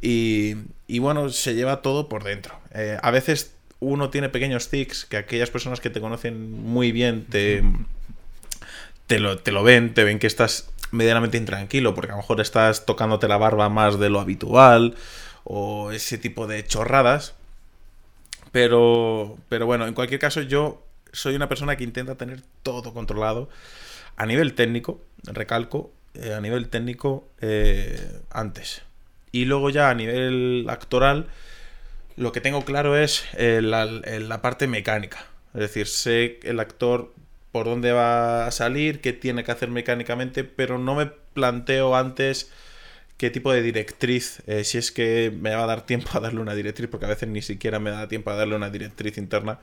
Y, y bueno, se lleva todo por dentro. Eh, a veces uno tiene pequeños tics que aquellas personas que te conocen muy bien te, te, lo, te lo ven, te ven que estás medianamente intranquilo, porque a lo mejor estás tocándote la barba más de lo habitual o ese tipo de chorradas. Pero, pero bueno, en cualquier caso yo soy una persona que intenta tener todo controlado a nivel técnico, recalco, eh, a nivel técnico eh, antes. Y luego ya a nivel actoral, lo que tengo claro es eh, la, parte mecánica. Es decir, sé el actor por dónde va a salir, qué tiene que hacer mecánicamente, pero no me planteo antes qué tipo de directriz, si es que me va a dar tiempo a darle una directriz, porque a veces ni siquiera me da tiempo a darle una directriz interna,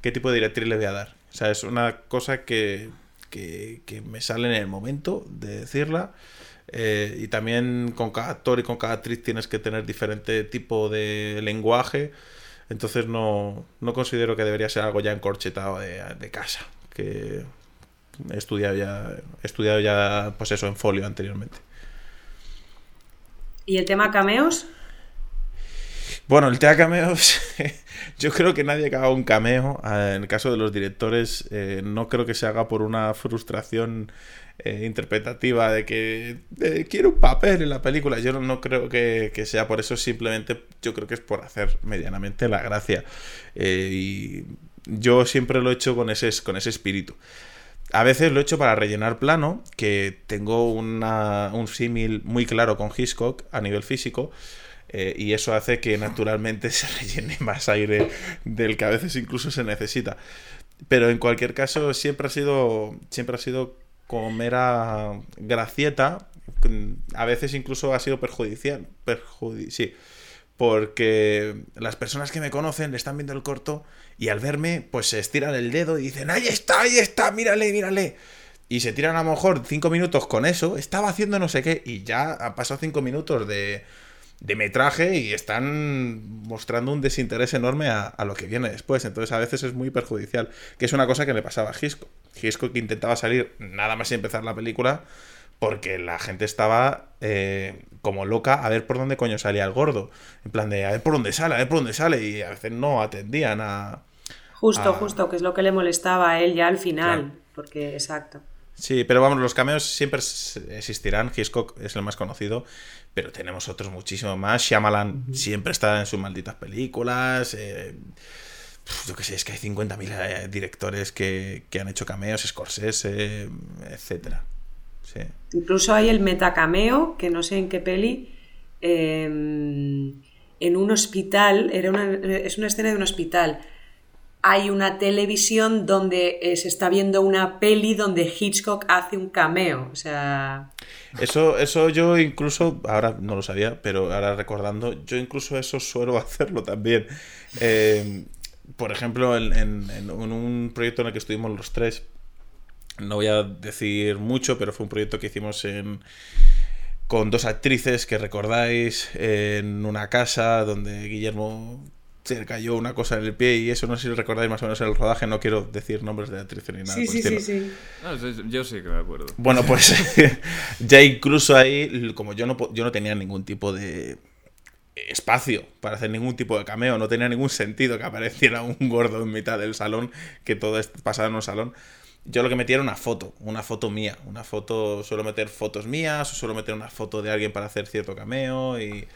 qué tipo de directriz le voy a dar. O sea, es una cosa que, que, me sale en el momento de decirla eh, y también con cada actor y con cada actriz tienes que tener diferente tipo de lenguaje. Entonces no, no considero que debería ser algo ya encorchetado de, de casa. Que he estudiado ya, he estudiado ya, pues eso, en folio anteriormente. ¿Y el tema cameos? Bueno, el tema cameos, yo creo que nadie que haga un cameo, eh, en el caso de los directores, eh, no creo que se haga por una frustración eh, interpretativa de que quiero un papel en la película. Yo no, creo que, sea por eso, simplemente yo creo que es por hacer medianamente la gracia. Eh, y yo siempre lo he hecho con ese, con ese espíritu. A veces lo he hecho para rellenar plano, que tengo un símil muy claro con Hitchcock a nivel físico. Eh, y eso hace que naturalmente se rellene más aire del que a veces incluso se necesita. Pero en cualquier caso, siempre ha sido, siempre ha sido como mera gracieta, a veces incluso ha sido perjudicial. sí, porque las personas que me conocen le están viendo el corto y al verme, pues se estiran el dedo y dicen, ahí está, ahí está, mírale, mírale. Y se tiran a lo mejor cinco minutos con eso, estaba haciendo no sé qué, y ya ha pasado cinco minutos de, de metraje y están mostrando un desinterés enorme a, lo que viene después. Entonces a veces es muy perjudicial, que es una cosa que le pasaba a Gisco. Gisco que intentaba salir nada más empezar la película, porque la gente estaba eh, como loca a ver por dónde coño salía el gordo. En plan de a ver por dónde sale, a ver por dónde sale. Y a veces no atendían a. Justo, justo, que es lo que le molestaba a él ya al final. Porque, exacto. Sí, pero vamos, los cameos siempre existirán. Hitchcock es el más conocido, pero tenemos otros muchísimos más. Shyamalan siempre está en sus malditas películas. Eh, yo qué sé, es que hay 50.000 eh, directores que, que, han hecho cameos, Scorsese, etcétera. Incluso hay el metacameo, que no sé en qué peli, em, en un hospital, era una, es una escena de un hospital. Hay una televisión donde eh, se está viendo una peli donde Hitchcock hace un cameo. O sea. Eso, eso yo incluso, ahora no lo sabía, pero ahora recordando, yo incluso eso suelo hacerlo también. Em, por ejemplo, en, en, un proyecto en el que estuvimos los tres, no voy a decir mucho, pero fue un proyecto que hicimos en, con dos actrices que recordáis en una casa donde Guillermo se cayó una cosa en el pie y eso no sé si recordáis más o menos el rodaje, no quiero decir nombres de actrices ni nada. Sí, sí, sí, sí. yo sí que me acuerdo. Bueno, pues ya incluso ahí, como yo no, yo no tenía ningún tipo de espacio para hacer ningún tipo de cameo, no tenía ningún sentido que apareciera un gordo en mitad del salón, que todo pasaba en un salón yo lo que metía era una foto, una foto mía. Una foto, suelo meter fotos mías, o suelo meter una foto de alguien para hacer cierto cameo y,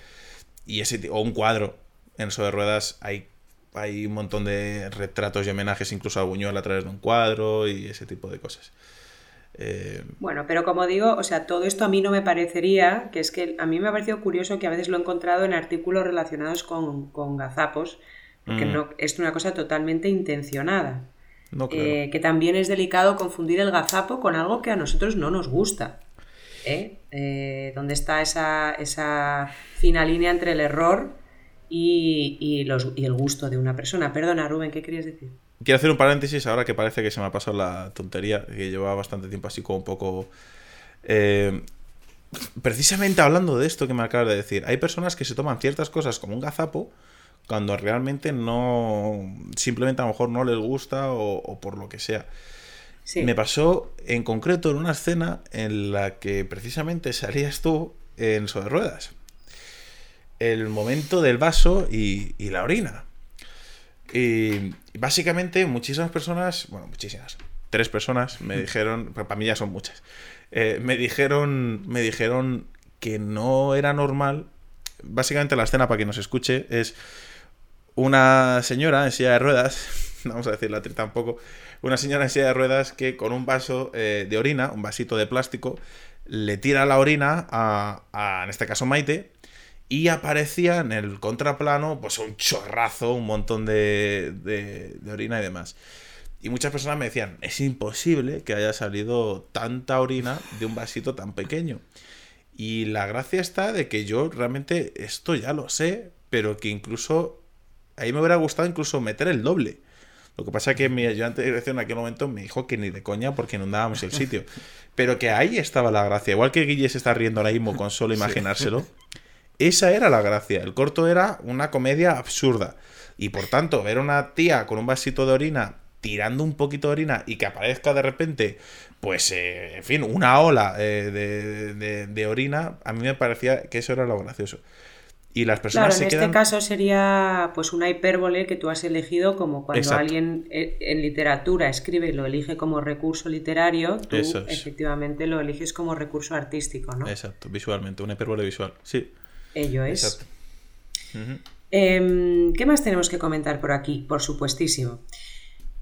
y ese o un cuadro. En eso de ruedas hay, hay un montón de retratos y homenajes incluso a Buñuel a través de un cuadro y ese tipo de cosas. Eh, bueno, pero como digo, o sea, todo esto a mí no me parecería, que es que a mí me ha parecido curioso que a veces lo he encontrado en artículos relacionados con, con gazapos, porque mm. no, es una cosa totalmente intencionada. Eh, que también es delicado confundir el gazapo con algo que a nosotros no nos gusta. ¿eh? Eh, ¿Dónde está esa, esa, fina línea entre el error y, el gusto de una persona? Perdona, Rubén, ¿qué querías decir? Quiero hacer un paréntesis ahora que parece que se me ha pasado la tontería, que llevaba bastante tiempo así como un poco... precisamente hablando de esto que me acabas de decir, hay personas que se toman ciertas cosas como un gazapo cuando realmente no, simplemente a lo mejor no les gusta o, por lo que sea. Me pasó en concreto en una escena en la que precisamente salías tú en sobre ruedas. El momento del vaso y, la orina. Y básicamente muchísimas personas, bueno, muchísimas, tres personas me dijeron, para mí ya son muchas, eh, me dijeron, me dijeron que no era normal. Básicamente la escena para que nos escuche es una señora en silla de ruedas, no vamos a decir la tampoco, una señora en silla de ruedas que con un vaso eh, de orina, un vasito de plástico, le tira la orina a, en este caso Maite, y aparecía en el contraplano pues un chorrazo, un montón de, de, de orina y demás. Y muchas personas me decían, es imposible que haya salido tanta orina de un vasito tan pequeño. Y la gracia está de que yo realmente esto ya lo sé, pero que incluso ahí me hubiera gustado incluso meter el doble. Lo que pasa es que mi ayudante de dirección en aquel momento me dijo que ni de coña porque inundábamos el sitio. Pero que ahí estaba la gracia. Igual que Guille se está riendo ahora mismo con solo imaginárselo. Esa era la gracia. El corto era una comedia absurda. Y por tanto, ver una tía con un vasito de orina tirando un poquito de orina y que aparezca de repente, pues, eh, en fin, una ola eh, de, de orina, a mí me parecía que eso era lo gracioso. Y las personas claro, en este caso sería pues una hipérbole que tú has elegido como cuando alguien eh, en literatura escribe y lo elige como recurso literario, tú efectivamente lo eliges como recurso artístico, ¿no? Exacto, visualmente, una hipérbole visual, sí. Ello es. Exacto. Em, ¿Qué más tenemos que comentar por aquí? Por supuestísimo.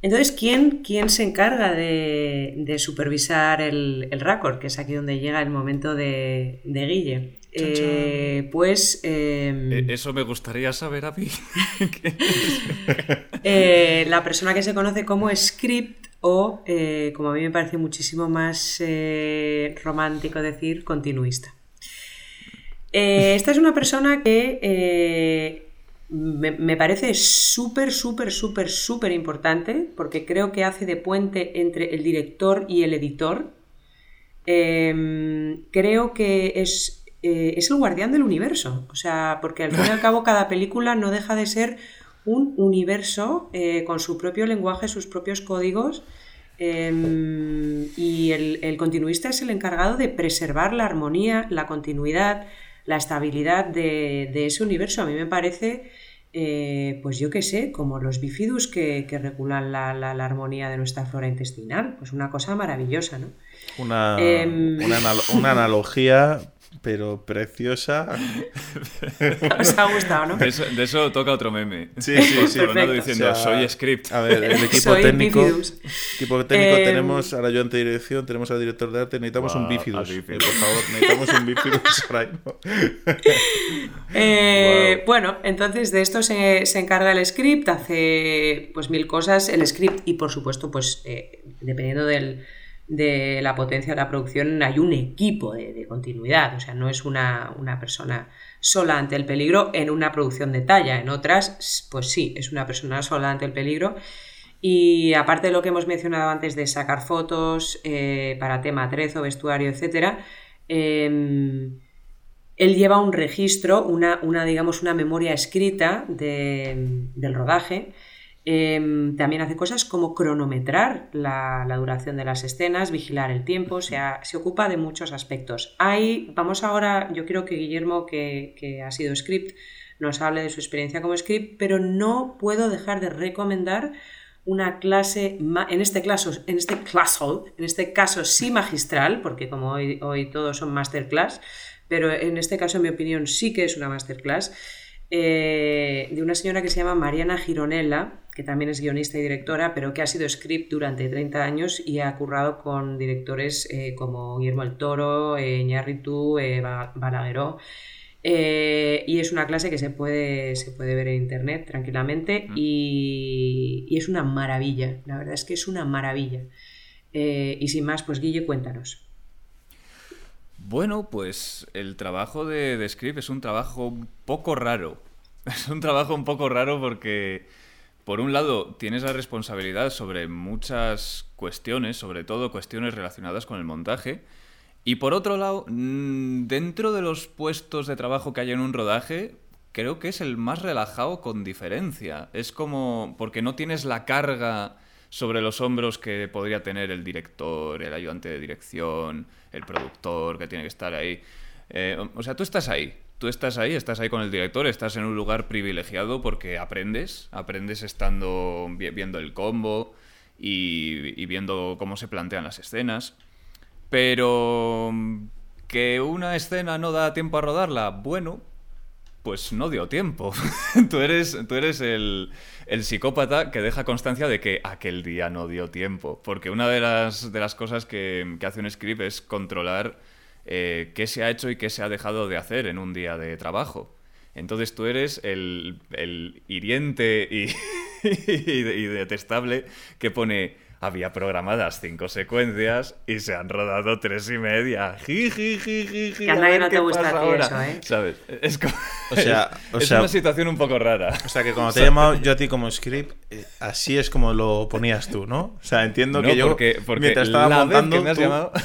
Entonces, ¿quién, quién se encarga de, supervisar el, el Que es aquí donde llega el momento de, de Guille. Eh, pues. Em, e, eso me gustaría saber a mí. Eh, la persona que se conoce como script o, eh, como a mí me parece muchísimo más romántico decir, continuista. Esta es una persona que me, me, parece súper, súper, súper, súper importante porque creo que hace de puente entre el director y el editor. Em, creo que es eh, es el guardián del universo. O sea, porque al fin y al cabo cada película no deja de ser un universo eh, con su propio lenguaje, sus propios códigos, Em, y el, continuista es el encargado de preservar la armonía, la continuidad, la estabilidad de, ese universo. A mí me parece, eh, pues yo qué sé, como los bifidus que, regulan la, la, armonía de nuestra flora intestinal. Pues una cosa maravillosa, ¿no? Una, em, una, analogía pero preciosa. Os ha gustado, ¿no? De eso, toca otro meme. Sí, sí, sí. diciendo, soy script. A ver, el equipo técnico. equipo técnico eh, tenemos a la ayudante de dirección, tenemos al director de arte, necesitamos un bifidus. Eh, por favor, necesitamos un bifidus eh, Bueno, entonces de esto se, se, encarga el script, hace pues mil cosas el script y por supuesto, pues dependiendo del de la potencia de la producción hay un equipo de, continuidad, o sea, no es una, persona sola ante el peligro en una producción de talla, en otras, pues sí, es una persona sola ante el peligro. Y aparte de lo que hemos mencionado antes de sacar fotos eh, para tema atrezo, vestuario, etc., em, él lleva un registro, una, una, digamos, una memoria escrita del rodaje Em, también hace cosas como cronometrar la, duración de las escenas, vigilar el tiempo, o sea, se ocupa de muchos aspectos. Hay, vamos ahora, yo quiero que Guillermo, que, ha sido script, nos hable de su experiencia como script, pero no puedo dejar de recomendar una clase, en este caso, en este caso, en este caso sí magistral, porque como hoy, hoy todos son masterclass, pero en este caso, en mi opinión, sí que es una masterclass, eh, de una señora que se llama Mariana Gironella, que también es guionista y directora, pero que ha sido script durante 30 años y ha currado con directores eh, como Guillermo el Toro, eh, eh Balagueró. Y es una clase que se puede, se puede ver en internet tranquilamente mm. y, y, es una maravilla, la verdad es que es una maravilla. y sin más, pues Guille, cuéntanos. Bueno, pues el trabajo de, de Script es un trabajo un poco raro. Es un trabajo un poco raro porque, por un lado, tienes la responsabilidad sobre muchas cuestiones, sobre todo cuestiones relacionadas con el montaje. Y por otro lado, mm, dentro de los puestos de trabajo que hay en un rodaje, creo que es el más relajado con diferencia. Es como porque no tienes la carga sobre los hombros que podría tener el director, el ayudante de dirección, el productor que tiene que estar ahí. Eh, o sea, tú estás ahí, tú estás ahí, estás ahí con el director, estás en un lugar privilegiado porque aprendes, aprendes estando viendo el combo y, y viendo cómo se plantean las escenas. Pero que una escena no da tiempo a rodarla, bueno, pues no dio tiempo. tú eres, tú eres el, psicópata que deja constancia de que aquel día no dio tiempo. Porque una de las, de las cosas que, hace un script es controlar eh, qué se ha hecho y qué se ha dejado de hacer en un día de trabajo. Entonces tú eres el, hiriente y, y detestable que pone había programadas cinco secuencias y se han rodado tres y media. Que a nadie no te gusta eso, ¿eh? ¿Sabes? Es, o sea, es una situación un poco rara. O sea, que cuando te he llamado yo a ti como script, eh, así es como lo ponías tú, ¿no? O sea, entiendo que yo, porque, porque mientras estaba la montando, vez que me has llamado...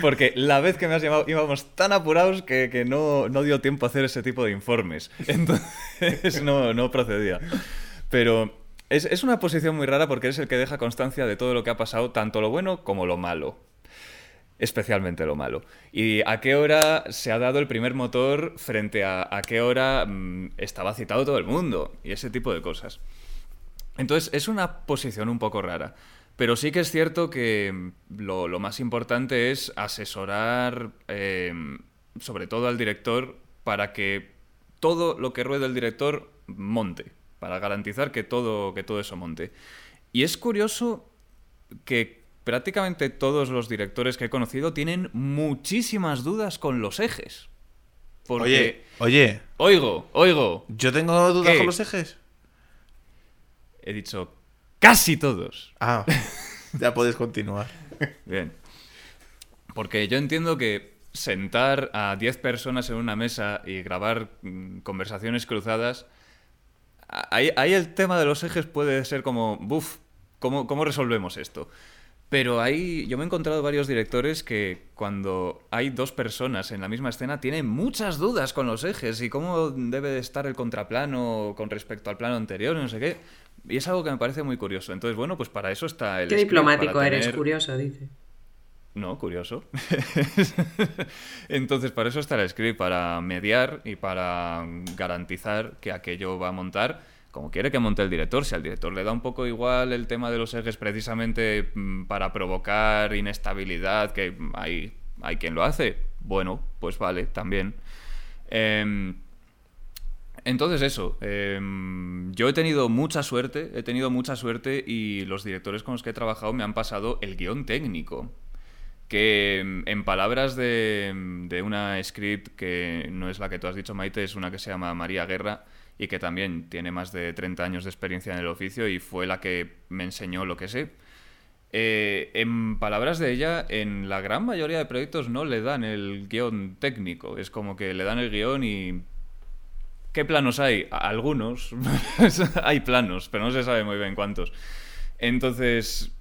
Porque la vez que me has llamado íbamos tan apurados que, no, no, dio tiempo a hacer ese tipo de informes. Entonces no, no procedía. Pero es, una posición muy rara porque eres el que deja constancia de todo lo que ha pasado, tanto lo bueno como lo malo. Especialmente lo malo. Y a qué hora se ha dado el primer motor frente a a qué hora mm, estaba citado todo el mundo. Y ese tipo de cosas. Entonces es una posición un poco rara. Pero sí que es cierto que mm, lo, más importante es asesorar em, sobre todo al director para que todo lo que ruede el director monte para garantizar que todo, que todo eso monte. Y es curioso que prácticamente todos los directores que he conocido tienen muchísimas dudas con los ejes. oye, oye. Oigo, oigo. ¿Yo tengo dudas con los ejes? He dicho casi todos. Ah, ya puedes continuar. Bien. Porque yo entiendo que sentar a 10 personas en una mesa y grabar mm, conversaciones cruzadas Ahí, el tema de los ejes puede ser como, buf, ¿cómo, ¿cómo resolvemos esto? Pero ahí yo me he encontrado varios directores que cuando hay dos personas en la misma escena tienen muchas dudas con los ejes y cómo debe de estar el contraplano con respecto al plano anterior, no sé qué. y es algo que me parece muy curioso. Entonces, bueno, pues para eso está el... Qué diplomático eres, curioso, dice. No, curioso. Entonces, para eso está el script, para mediar y para garantizar que aquello va a montar como quiere que monte el director. Si al director le da un poco igual el tema de los ejes precisamente mm, para provocar inestabilidad, que hay, hay quien lo hace, bueno, pues vale, también. Em, entonces eso, em, yo he tenido mucha suerte, he tenido mucha suerte y los directores con los que he trabajado me han pasado el guion técnico que mm, en palabras de, mm, de, una script que no es la que tú has dicho, Maite, es una que se llama María Guerra y que también tiene más de 30 años de experiencia en el oficio y fue la que me enseñó lo que sé. Eh, en palabras de ella, en la gran mayoría de proyectos no le dan el guion técnico, es como que le dan el guion y... ¿Qué planos hay? Algunos, hay planos, pero no se sabe muy bien cuántos. Entonces,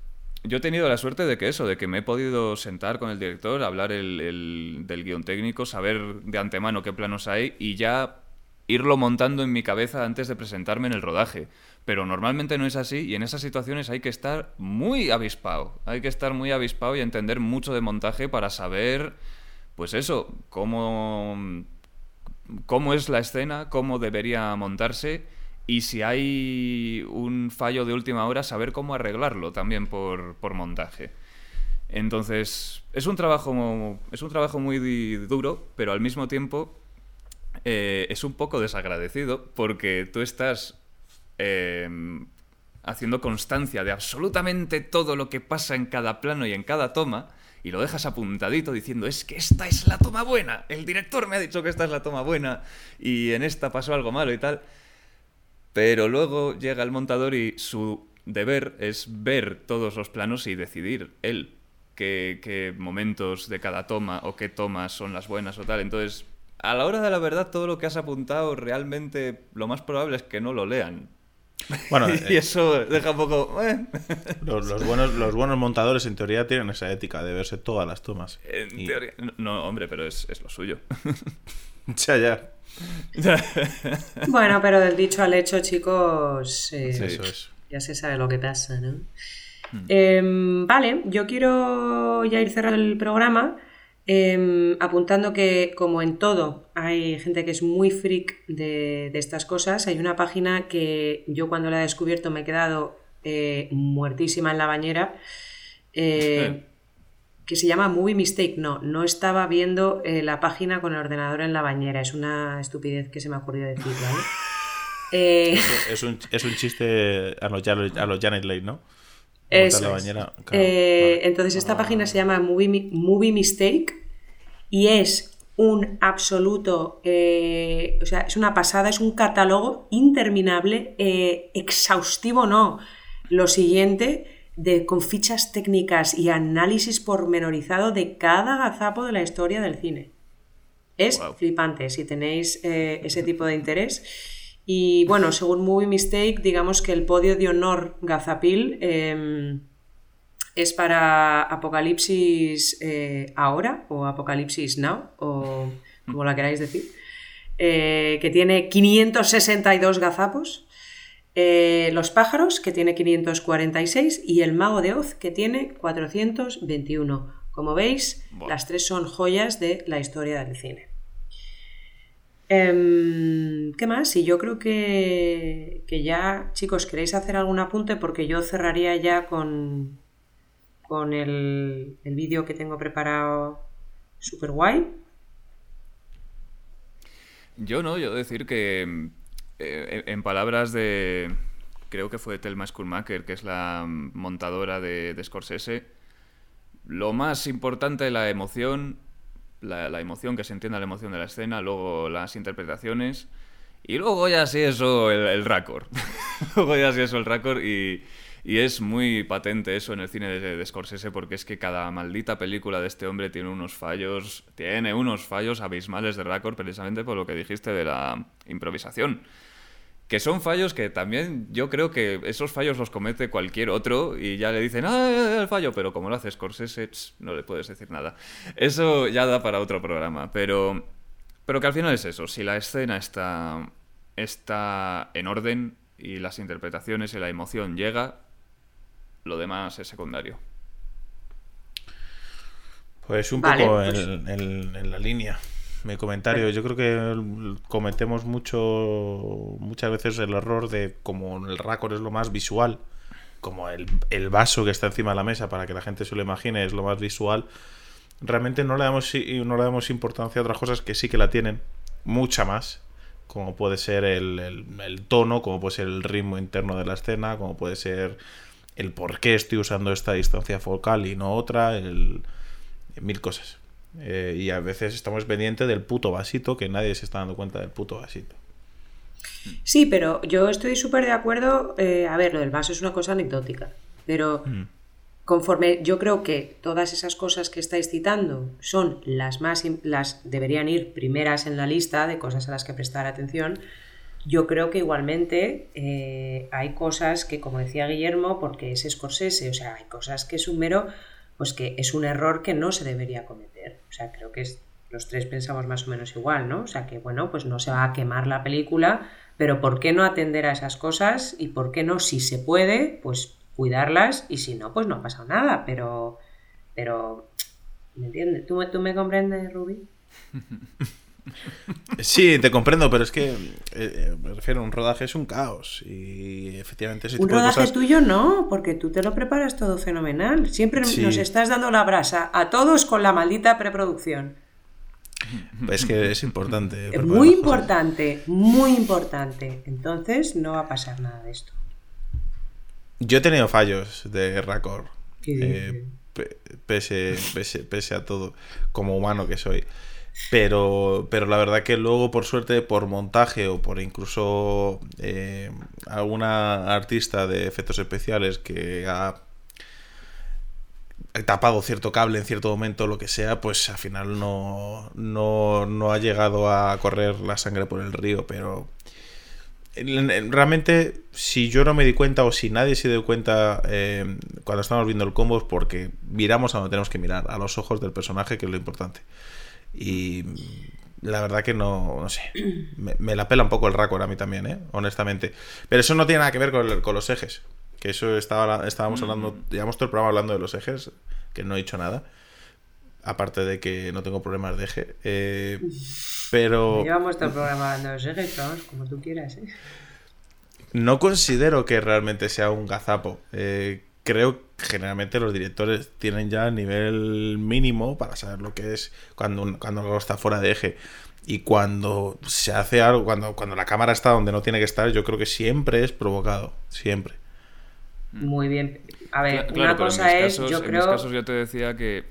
yo he tenido la suerte de que eso, de que me he podido sentar con el director, hablar el, del guion técnico, saber de antemano qué planos hay y ya irlo montando en mi cabeza antes de presentarme en el rodaje. Pero normalmente no es así y en esas situaciones hay que estar muy avispado. Hay que estar muy avispado y entender mucho de montaje para saber, pues eso, cómo, cómo es la escena, cómo debería montarse y si hay un fallo de última hora, saber cómo arreglarlo también por, montaje. Entonces, es un trabajo, es un trabajo muy duro, pero al mismo tiempo eh, es un poco desagradecido porque tú estás em, haciendo constancia de absolutamente todo lo que pasa en cada plano y en cada toma y lo dejas apuntadito diciendo es que esta es la toma buena, el director me ha dicho que esta es la toma buena y en esta pasó algo malo y tal. Pero luego llega el montador y su deber es ver todos los planos y decidir él qué, momentos de cada toma o qué tomas son las buenas o tal. Entonces, a la hora de la verdad, todo lo que has apuntado realmente lo más probable es que no lo lean. Bueno, y eh, eso deja un poco. Eh. Los, buenos, los buenos montadores, en teoría, tienen esa ética de verse todas las tomas. En teoría. No, hombre, pero es, es lo suyo. ya, ya. bueno, pero del dicho al hecho, chicos, eh, ya se sabe lo que pasa, ¿no? Hmm. Em, vale, yo quiero ya ir cerrando el programa. Em, apuntando que, como en todo, hay gente que es muy freak de, estas cosas. Hay una página que yo cuando la he descubierto me he quedado eh, muertísima en la bañera. Eh, que se llama Movie Mistake. No, no estaba viendo eh, la página con el ordenador en la bañera. Es una estupidez que se me ha ocurrido decir, ¿vale? Eh, es, un, es, un, chiste a los, a los Janet Leigh, ¿no? la bañera. Eh, entonces, esta página se llama Movie, Movie Mistake y es un absoluto, o sea, es una pasada, es un catálogo interminable, exhaustivo no. Lo siguiente, de, con fichas técnicas y análisis pormenorizado de cada gazapo de la historia del cine. Es flipante si tenéis eh, ese tipo de interés. Y bueno, según Movie Mistake, digamos que el podio de honor Gazapil em, es para Apocalipsis eh, ahora o Apocalipsis Now, o como la queráis decir, eh, que tiene 562 gazapos. Eh, los pájaros, que tiene 546, y el mago de Oz, que tiene 421. Como veis, las tres son joyas de la historia del cine. Em, ¿Qué más? Y yo creo que, ya, chicos, queréis hacer algún apunte porque yo cerraría ya con, con el, el vídeo que tengo preparado super guay. Yo no, yo decir que eh, en palabras de, creo que fue Telma Schumacher, que es la montadora de, Scorsese, lo más importante la emoción, la, emoción, que se entienda la emoción de la escena, luego las interpretaciones, y luego ya sí eso, el, el raccord. luego ya sí eso, el raccord, y, y, es muy patente eso en el cine de, de, Scorsese, porque es que cada maldita película de este hombre tiene unos fallos, tiene unos fallos abismales de raccord, precisamente por lo que dijiste de la improvisación que son fallos que también yo creo que esos fallos los comete cualquier otro y ya le dicen, ah, el fallo, pero como lo hace Scorsese, no le puedes decir nada. Eso ya da para otro programa, pero, pero que al final es eso, si la escena está, está en orden y las interpretaciones y la emoción llega, lo demás es secundario. Pues un Vale, poco pues- en, en- en la línea. Mi comentario, yo creo que cometemos mucho, muchas veces el error de, como el raccord es lo más visual, como el, el vaso que está encima de la mesa para que la gente se lo imagine es lo más visual, realmente no le damos, no le damos importancia a otras cosas que sí que la tienen, mucha más, como puede ser el, el- el tono, como puede ser el ritmo interno de la escena, como puede ser el por qué estoy usando esta distancia focal y no otra, el, mil cosas. Eh, y a veces estamos pendientes del puto vasito, que nadie se está dando cuenta del puto vasito. Sí, pero yo estoy súper de acuerdo. eh, a ver, lo del vaso es una cosa anecdótica, pero Mm. conforme yo creo que todas esas cosas que estáis citando son las más las deberían ir primeras en la lista de cosas a las que prestar atención. Yo creo que igualmente eh, hay cosas que, como decía Guillermo, porque es Scorsese, o sea, hay cosas que es un mero, pues que es un error que no se debería cometer. O sea, creo que es- los tres pensamos más o menos igual, ¿no? O sea, que bueno, pues no se va a quemar la película, pero ¿por qué no atender a esas cosas? Y ¿por qué no, si se puede, pues cuidarlas? Y si no, pues no ha pasado nada, pero, pero, ¿me entiendes? ¿Tú, ¿Tú me comprendes, Ruby? Sí, te comprendo, pero es que eh, me refiero, un rodaje es un caos. Y efectivamente ese Un tipo de rodaje cosas. tuyo no, porque tú te lo preparas todo fenomenal. Siempre Sí. nos estás dando la brasa a todos con la maldita preproducción. Es que es importante. Es preparar muy importante, muy importante. Entonces no va a pasar nada de esto. Yo he tenido fallos de raccord. ¿Qué eh, pe- pese, pese, pese a todo, como humano que soy. Pero, pero la verdad que luego, por suerte, por montaje o por incluso eh, alguna artista de efectos especiales que ha tapado cierto cable en cierto momento, lo que sea, pues al final no, no, no ha llegado a correr la sangre por el río, pero en- en- realmente si yo no me di cuenta o si nadie se dio cuenta eh, cuando estamos viendo el combo es porque miramos a donde tenemos que mirar, a los ojos del personaje, que es lo importante. Y la verdad que no, no sé, me, me la pela un poco el raccord a mí también, ¿eh? honestamente. Pero eso no tiene nada que ver con, el- con los ejes, que eso estaba, estábamos hablando, llevamos todo el programa hablando de los ejes, que no he dicho nada. Aparte de que no tengo problemas de eje. eh, pero Llevamos todo el programa hablando de los ejes, pero vamos, como tú quieras. ¿eh? No considero que realmente sea un gazapo. Eh, creo que generalmente los directores tienen ya nivel mínimo para saber lo que es cuando, un- cuando algo está fuera de eje. Y cuando se hace algo, cuando, cuando la cámara está donde no tiene que estar, yo creo que siempre es provocado. Siempre. Muy bien. A ver, una pero en cosa es, casos- yo En mis creo. casos yo te decía que...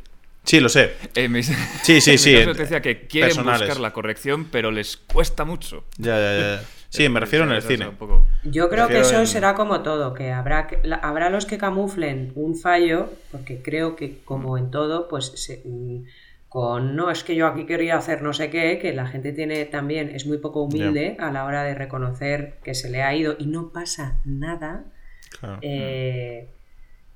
Sí, lo sé. En mis, Sí, sí, en sí, mis casos en- te decía que quieren personales. buscar la corrección, pero les cuesta mucho. Ya, ya, ya. Sí, me refiero en el cine. poco- Yo creo que eso en- será como todo, que habrá, que- la- habrá los que camuflen un fallo, porque creo que como en todo, pues se- mm, con no es que yo aquí quería hacer no sé qué, que la gente tiene también, es muy poco humilde a la hora de reconocer que se le ha ido y no pasa nada. Claro. eh,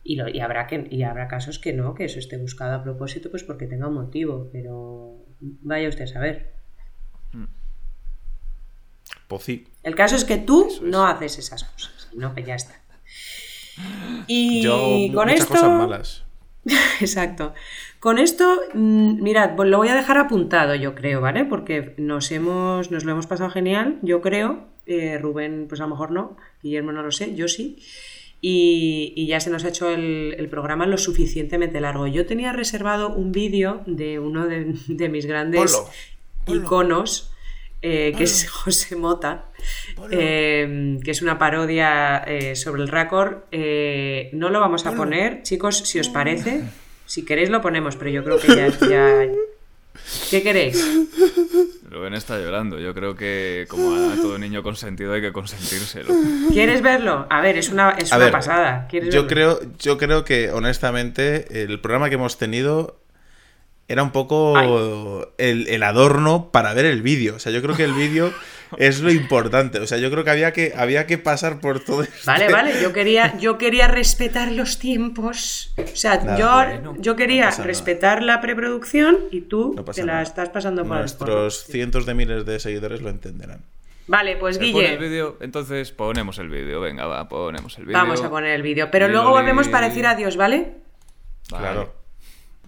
y, lo- y habrá que, y habrá casos que no, que eso esté buscado a propósito, pues porque tenga un motivo, pero vaya usted a saber. Pues sí. El caso es que tú es. no haces esas cosas. No, pues ya está. Y Yo, con muchas esto. cosas malas. Exacto. Con esto, mm, mirad, pues lo voy a dejar apuntado, yo creo, ¿vale? Porque nos hemos, nos lo hemos pasado genial, yo creo. Eh, Rubén, pues a lo mejor no. Guillermo no lo sé, yo sí. Y, y ya se nos ha hecho el, el programa lo suficientemente largo. Yo tenía reservado un vídeo de uno de, de mis grandes iconos, eh, que es José Mota, eh, que es una parodia eh, sobre el récord. Eh, no lo vamos a poner, chicos, si os parece. Si queréis lo ponemos, pero yo creo que ya... ya... ¿Qué queréis? Rubén está llorando. Yo creo que como a todo niño consentido hay que consentírselo. ¿Quieres verlo? A ver, es una, es una ver, pasada. ¿Quieres Yo verlo? creo, yo creo que honestamente el programa que hemos tenido era un poco el, el adorno para ver el vídeo. O sea, yo creo que el vídeo es lo importante. O sea, yo creo que había que, había que pasar por todo esto. Vale, vale, yo quería, yo quería respetar los tiempos. O sea, Nada, yo, bueno, yo quería no pasa nada. respetar la preproducción y tú No te la nada. estás pasando por el. Nuestros cientos de miles de seguidores lo entenderán. Vale, pues ¿Se pone el Guille, vídeo? Entonces ponemos el vídeo. Venga, va, ponemos el vídeo. vamos a poner el vídeo. Pero Lilo, luego volvemos para decir adiós, ¿vale? Vale. Claro.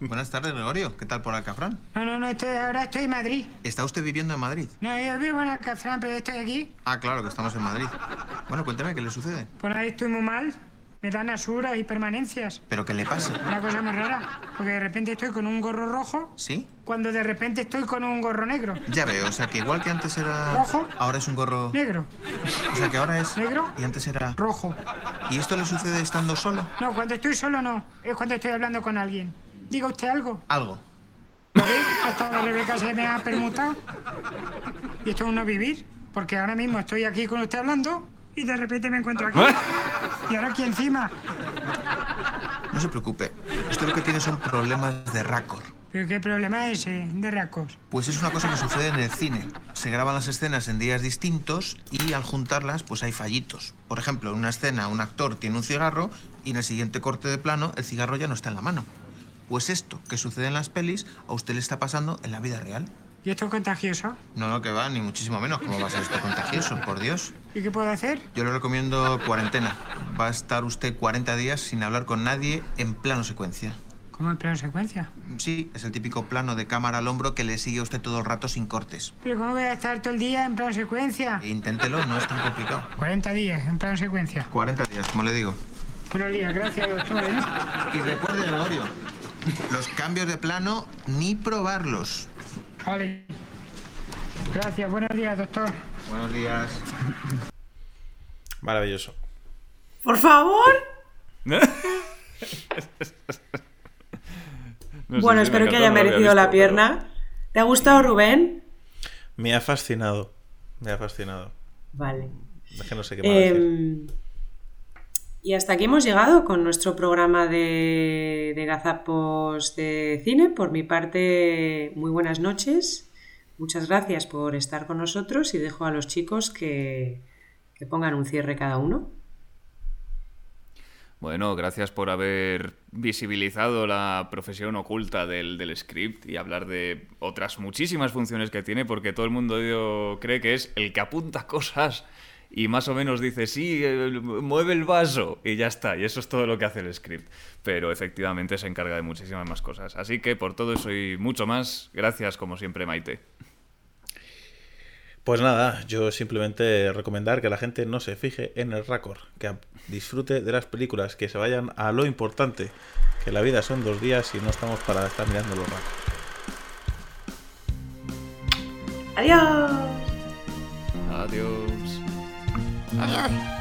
Buenas tardes, Gregorio. ¿Qué tal por Alcafrán? No, no, no, estoy, ahora estoy en Madrid. ¿Está usted viviendo en Madrid? No, yo vivo en Alcafrán, pero estoy aquí. Ah, claro, que estamos en Madrid. Bueno, cuénteme, ¿qué le sucede? Por ahí estoy muy mal. Me dan asuras y permanencias. ¿Pero qué le pasa? Una cosa muy rara. Porque de repente estoy con un gorro rojo, ¿Sí? cuando de repente estoy con un gorro negro. Ya veo, o sea que igual que antes era... Rojo. Ahora es un gorro... Negro, O sea que ahora es... Negro. Y antes era... rojo. ¿Y esto le sucede estando solo? No, cuando estoy solo no. Es cuando estoy hablando con alguien. Diga usted algo. Algo. ¿Lo ve? Hasta la Rebeca se me ha permutado. Y esto es un no vivir. Porque ahora mismo estoy aquí con usted hablando y de repente me encuentro aquí. Y ahora aquí encima. No se preocupe. Usted lo que tiene son problemas de racor. ¿Pero qué problema es ese de racos? Pues es una cosa que sucede en el cine. Se graban las escenas en días distintos y al juntarlas pues hay fallitos. Por ejemplo, en una escena un actor tiene un cigarro y en el siguiente corte de plano el cigarro ya no está en la mano. Pues esto que sucede en las pelis a usted le está pasando en la vida real. ¿Y esto es contagioso? No, no, que va, ni muchísimo menos. ¿Cómo va a ser esto contagioso? Por Dios. ¿Y qué puedo hacer? Yo le recomiendo cuarentena. Va a estar usted 40 días sin hablar con nadie en plano secuencia. ¿Cómo en plano secuencia? Sí, es el típico plano de cámara al hombro que le sigue a usted todo el rato sin cortes. ¿Pero cómo voy a estar todo el día en plano secuencia? Inténtelo, no es tan complicado. 40 días en plano secuencia. 40 días, como le digo. Buenos días, gracias, doctor. ¿eh? Y recuerde, Gregorio, los cambios de plano ni probarlos. Vale. Gracias, buenos días, doctor. Buenos días. Maravilloso. Por favor. No sé, bueno, espero que haya merecido la pierna. ¿Te ha gustado, Rubén? Me ha fascinado. Me ha fascinado. Vale. Es que no sé qué más decir. Y hasta aquí hemos llegado con nuestro programa de, de gazapos de cine. Por mi parte, muy buenas noches. Muchas gracias por estar con nosotros y dejo a los chicos que, que pongan un cierre cada uno. Bueno, gracias por haber visibilizado la profesión oculta del, del script y hablar de otras muchísimas funciones que tiene, porque todo el mundo cree que es el que apunta cosas y más o menos dice, sí, eh, mueve el vaso y ya está, y eso es todo lo que hace el script. Pero efectivamente se encarga de muchísimas más cosas. Así que por todo eso y mucho más, gracias como siempre, Maite. Pues nada, yo simplemente recomendar que la gente no se fije en el récord, que disfrute de las películas, que se vayan a lo importante, que la vida son dos días y no estamos para estar mirando los récords. ¡Adiós! Adiós. Adiós.